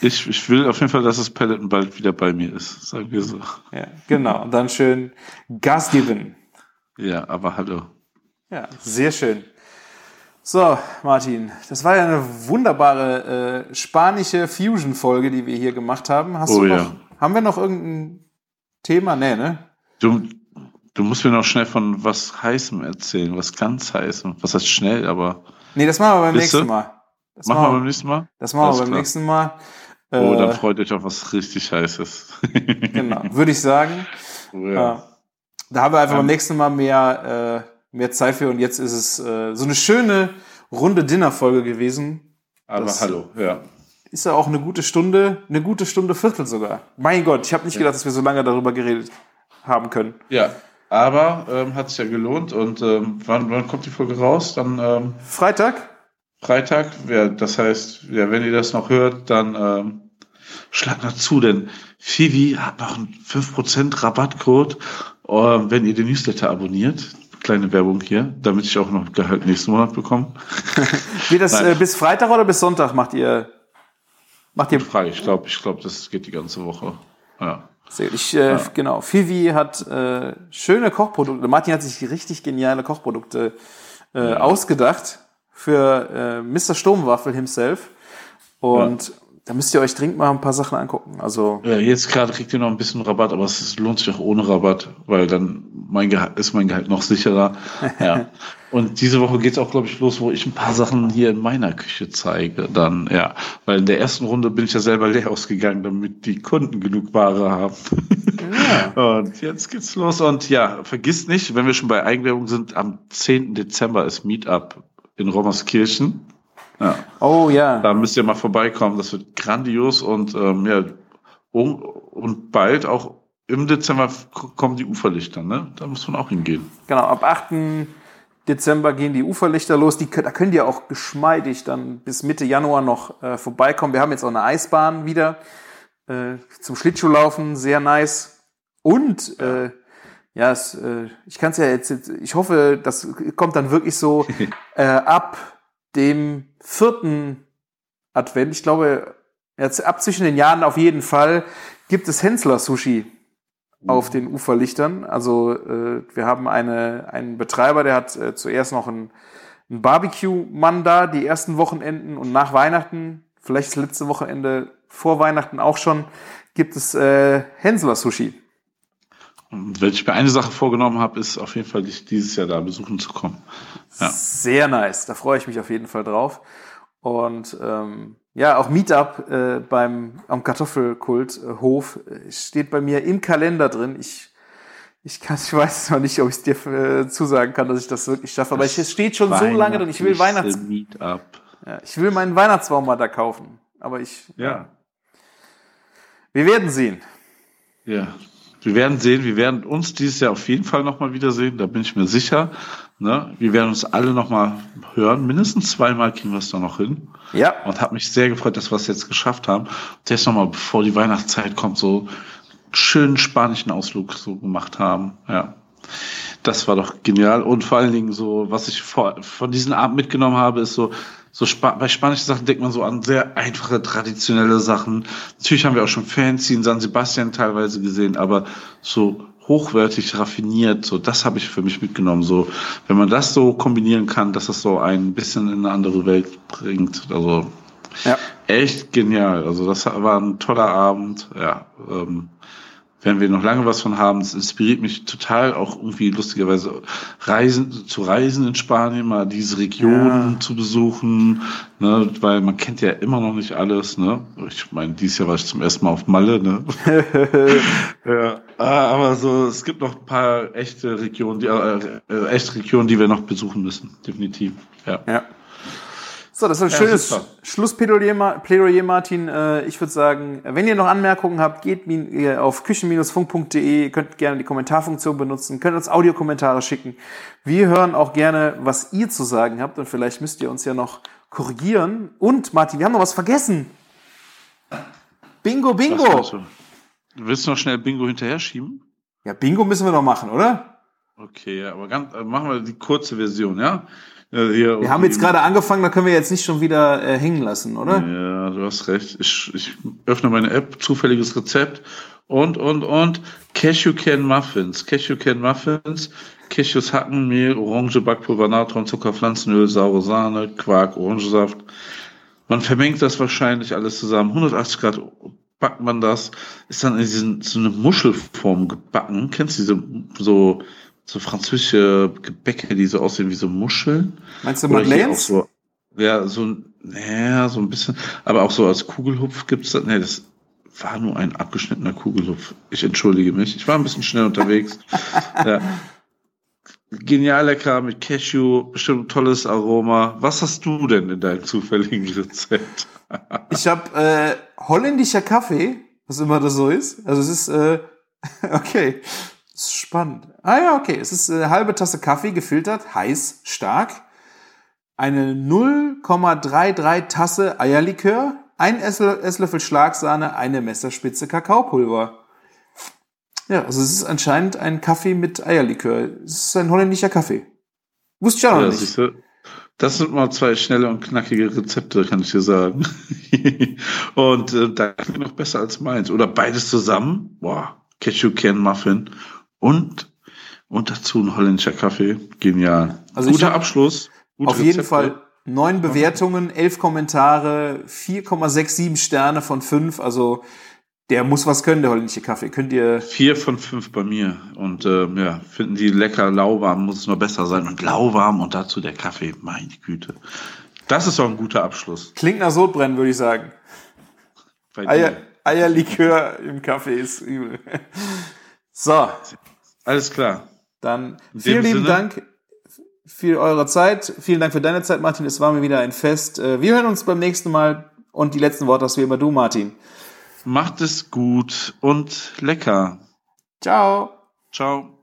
ich, ich will auf jeden Fall, dass das Peloton bald wieder bei mir ist, sagen wir so. Ja, genau. Und dann schön Gas geben. Ja, aber hallo. Ja, sehr schön. So, Martin, das war ja eine wunderbare äh, spanische Fusion-Folge, die wir hier gemacht haben. Hast oh, du noch, ja. haben wir noch irgendein Thema? Nee, ne? Du, du musst mir noch schnell von was Heißem erzählen, was ganz Heißem. Was heißt schnell, aber. Nee, das machen wir beim nächsten du? Mal. Das machen wir beim nächsten Mal? Das machen wir beim klar. nächsten Mal. Oh, dann Äh, freut euch auf was richtig Heißes. genau, würde ich sagen. Oh, [laughs] ja. Äh, da haben wir einfach Ähm. beim nächsten Mal mehr, äh, mehr Zeit für und jetzt ist es äh, so eine schöne runde Dinnerfolge gewesen. Aber das- hallo, ja. Ist ja auch eine gute Stunde, eine gute Stunde Viertel sogar. Mein Gott, ich habe nicht gedacht, dass wir so lange darüber geredet haben können. Ja, aber ähm, hat sich ja gelohnt und ähm, wann, wann kommt die Folge raus? Dann ähm, Freitag? Freitag. Ja, das heißt, ja, wenn ihr das noch hört, dann ähm, schlagt noch zu, denn Fivi hat noch einen 5% Rabattcode, ähm, wenn ihr den Newsletter abonniert. Kleine Werbung hier, damit ich auch noch Gehalt nächsten Monat bekomme. [laughs] Wird das äh, bis Freitag oder bis Sonntag macht ihr? Macht ihr? Frage, ich glaube, ich glaube, das geht die ganze Woche. Ja. Ich, äh, Ja. Genau. Fivi hat äh, schöne Kochprodukte. Martin hat sich richtig geniale Kochprodukte äh, ausgedacht für äh, Mr. Sturmwaffel himself. Und da müsst ihr euch dringend mal ein paar Sachen angucken. Also Ja, jetzt gerade kriegt ihr noch ein bisschen Rabatt, aber es ist- lohnt sich auch ohne Rabatt, weil dann mein Gehalt, ist mein Gehalt noch sicherer. Ja. [laughs] Und diese Woche geht's auch, glaube ich, los, wo ich ein paar Sachen hier in meiner Küche zeige. Dann, ja. Weil in der ersten Runde bin ich ja selber leer ausgegangen, damit die Kunden genug Ware haben. [laughs] Und jetzt geht's los. Und ja, vergisst nicht, wenn wir schon bei Eigenwerbung sind, am 10. Dezember ist Meetup in Rommerskirchen. Ja. Oh ja. Da müsst ihr mal vorbeikommen. Das wird grandios und ähm, ja, um, und bald auch im Dezember kommen die Uferlichter, ne? Da muss man auch hingehen. Genau, ab 8. Dezember gehen die Uferlichter los. Die, da könnt ihr auch geschmeidig dann bis Mitte Januar noch äh, vorbeikommen. Wir haben jetzt auch eine Eisbahn wieder äh, zum Schlittschuhlaufen, sehr nice. Und äh, ja, es, äh, ich kann es ja jetzt, jetzt- ich hoffe, das kommt dann wirklich so [laughs] äh, ab dem vierten Advent. Ich glaube, jetzt ab zwischen den Jahren auf jeden Fall gibt es Hensler Sushi auf den Uferlichtern. Also äh, wir haben eine, einen Betreiber, der hat äh, zuerst noch einen, einen Barbecue-Mann da, die ersten Wochenenden und nach Weihnachten, vielleicht das letzte Wochenende vor Weihnachten auch schon, gibt es äh, Hensler Sushi. Wenn ich mir eine Sache vorgenommen habe, ist auf jeden Fall dich dieses Jahr da besuchen zu kommen. Ja. Sehr nice, da freue ich mich auf jeden Fall drauf. Und ähm, ja, auch Meetup äh, beim am Kartoffelkulthof äh, steht bei mir im Kalender drin. Ich ich, kann, ich weiß noch nicht, ob ich es dir äh, zusagen kann, dass ich das wirklich schaffe. Aber ich, es steht schon so lange drin. Ich will Weihnachts, Meetup. ja, ich will meinen Weihnachtsbaum mal da kaufen. Aber ich, Ja. wir werden sehen. Ja. Wir werden sehen, wir werden uns dieses Jahr auf jeden Fall nochmal wiedersehen, da bin ich mir sicher. Ne? Wir werden uns alle nochmal hören. Mindestens zweimal kriegen wir es da noch hin. Ja, Und habe mich sehr gefreut, dass wir es jetzt geschafft haben. Und jetzt nochmal, bevor die Weihnachtszeit kommt, so schönen spanischen Ausflug so gemacht haben. Ja. Das war doch genial. Und vor allen Dingen so, was ich vor, von diesem Abend mitgenommen habe, ist so, so Spa bei spanischen Sachen denkt man so an sehr einfache, traditionelle Sachen. Natürlich haben wir auch schon Fancy in San Sebastian teilweise gesehen, aber so hochwertig raffiniert. So, das habe ich für mich mitgenommen. So, wenn man das so kombinieren kann, dass es so ein bisschen in eine andere Welt bringt. Also Ja. echt genial. Also das war ein toller Abend. Ja, ähm, werden wir noch lange was von haben. Es inspiriert mich total, auch irgendwie lustigerweise reisen, zu reisen in Spanien, mal diese Regionen Ja. zu besuchen, ne, weil man kennt ja immer noch nicht alles, ne. Ich meine, dieses Jahr war ich zum ersten Mal auf Malle, ne. [laughs] ja, ah, aber so, es gibt noch ein paar echte Regionen, die, äh, äh, echte Regionen, die wir noch besuchen müssen, definitiv. Ja. Ja. So, das war ein Ja, schönes. Schlussplädoyer, Plädoyer, Martin. Äh, Ich würde sagen, wenn ihr noch Anmerkungen habt, geht min- äh, auf küchen-funk.de, Ihr könnt gerne die Kommentarfunktion benutzen, könnt uns Audiokommentare schicken. Wir hören auch gerne, was ihr zu sagen habt und vielleicht müsst ihr uns ja noch korrigieren. Und Martin, wir haben noch was vergessen. Bingo, Bingo. du? Willst du noch schnell Bingo hinterher schieben? Ja, Bingo müssen wir noch machen, oder? Okay, aber ganz, äh, machen wir die kurze Version, ja? Ja hier, Wir haben jetzt gerade angefangen, da können wir jetzt nicht schon wieder äh, hängen lassen, oder? Ja, du hast recht. Ich, ich öffne meine App, zufälliges Rezept und, und, und. Cashew Can Muffins. Cashew Can Muffins. Cashews hacken, Mehl, Orange, Backpulver, Natron, Zucker, Pflanzenöl, saure Sahne, Quark, Orangensaft. Man vermengt das wahrscheinlich alles zusammen. 180 Grad backt man das. Ist dann in diesen, so eine Muschelform gebacken. Kennst du diese, so, so französische Gebäcke, die so aussehen wie so Muscheln? Meinst du Madeleines? so, ja, so ein, naja, so ein bisschen, aber auch so als Kugelhupf gibt's das, nee, das war nur ein abgeschnittener Kugelhupf. Ich entschuldige mich. Ich war ein bisschen schnell unterwegs. [laughs] ja. Genial lecker mit Cashew, bestimmt tolles Aroma. Was hast du denn in deinem zufälligen Rezept? [laughs] Ich habe äh, holländischer Kaffee, was immer das so ist. Also es ist äh, [laughs] okay, das ist spannend. Ah ja, okay, es ist äh, halbe Tasse Kaffee gefiltert, heiß, stark. Eine 0,33 Tasse Eierlikör, ein Esslö- Esslöffel Schlagsahne, eine Messerspitze Kakaopulver. Ja, also es ist anscheinend ein Kaffee mit Eierlikör. Es ist ein holländischer Kaffee. Wusste ich auch noch Ja, nicht. du? Das sind mal zwei schnelle und knackige Rezepte, kann ich dir sagen. [laughs] und äh, da klingt noch besser als meins. Oder beides zusammen. Boah, Cashew Can Muffin und und dazu ein holländischer Kaffee. Genial. Also Guter Abschluss. Gute Auf jeden Rezepte. Fall neun Bewertungen, elf Kommentare, 4,67 Sterne von fünf. Also der muss was können, der holländische Kaffee. Könnt ihr. Vier von fünf bei mir. Und ähm, ja, finden die lecker lauwarm, muss es noch besser sein. Und lauwarm und dazu der Kaffee. Meine Güte. Das ist doch ein guter Abschluss. Klingt nach Sodbrennen, würde ich sagen. Eier. Eierlikör im Kaffee ist übel. [laughs] So, Alles klar. Dann vielen lieben Sinne. Dank für eure Zeit. Vielen Dank für deine Zeit, Martin. Es war mir wieder ein Fest. Äh, Wir hören uns beim nächsten Mal. Und die letzten Worte hast wie immer du, Martin. Macht es gut und lecker. Ciao. Ciao.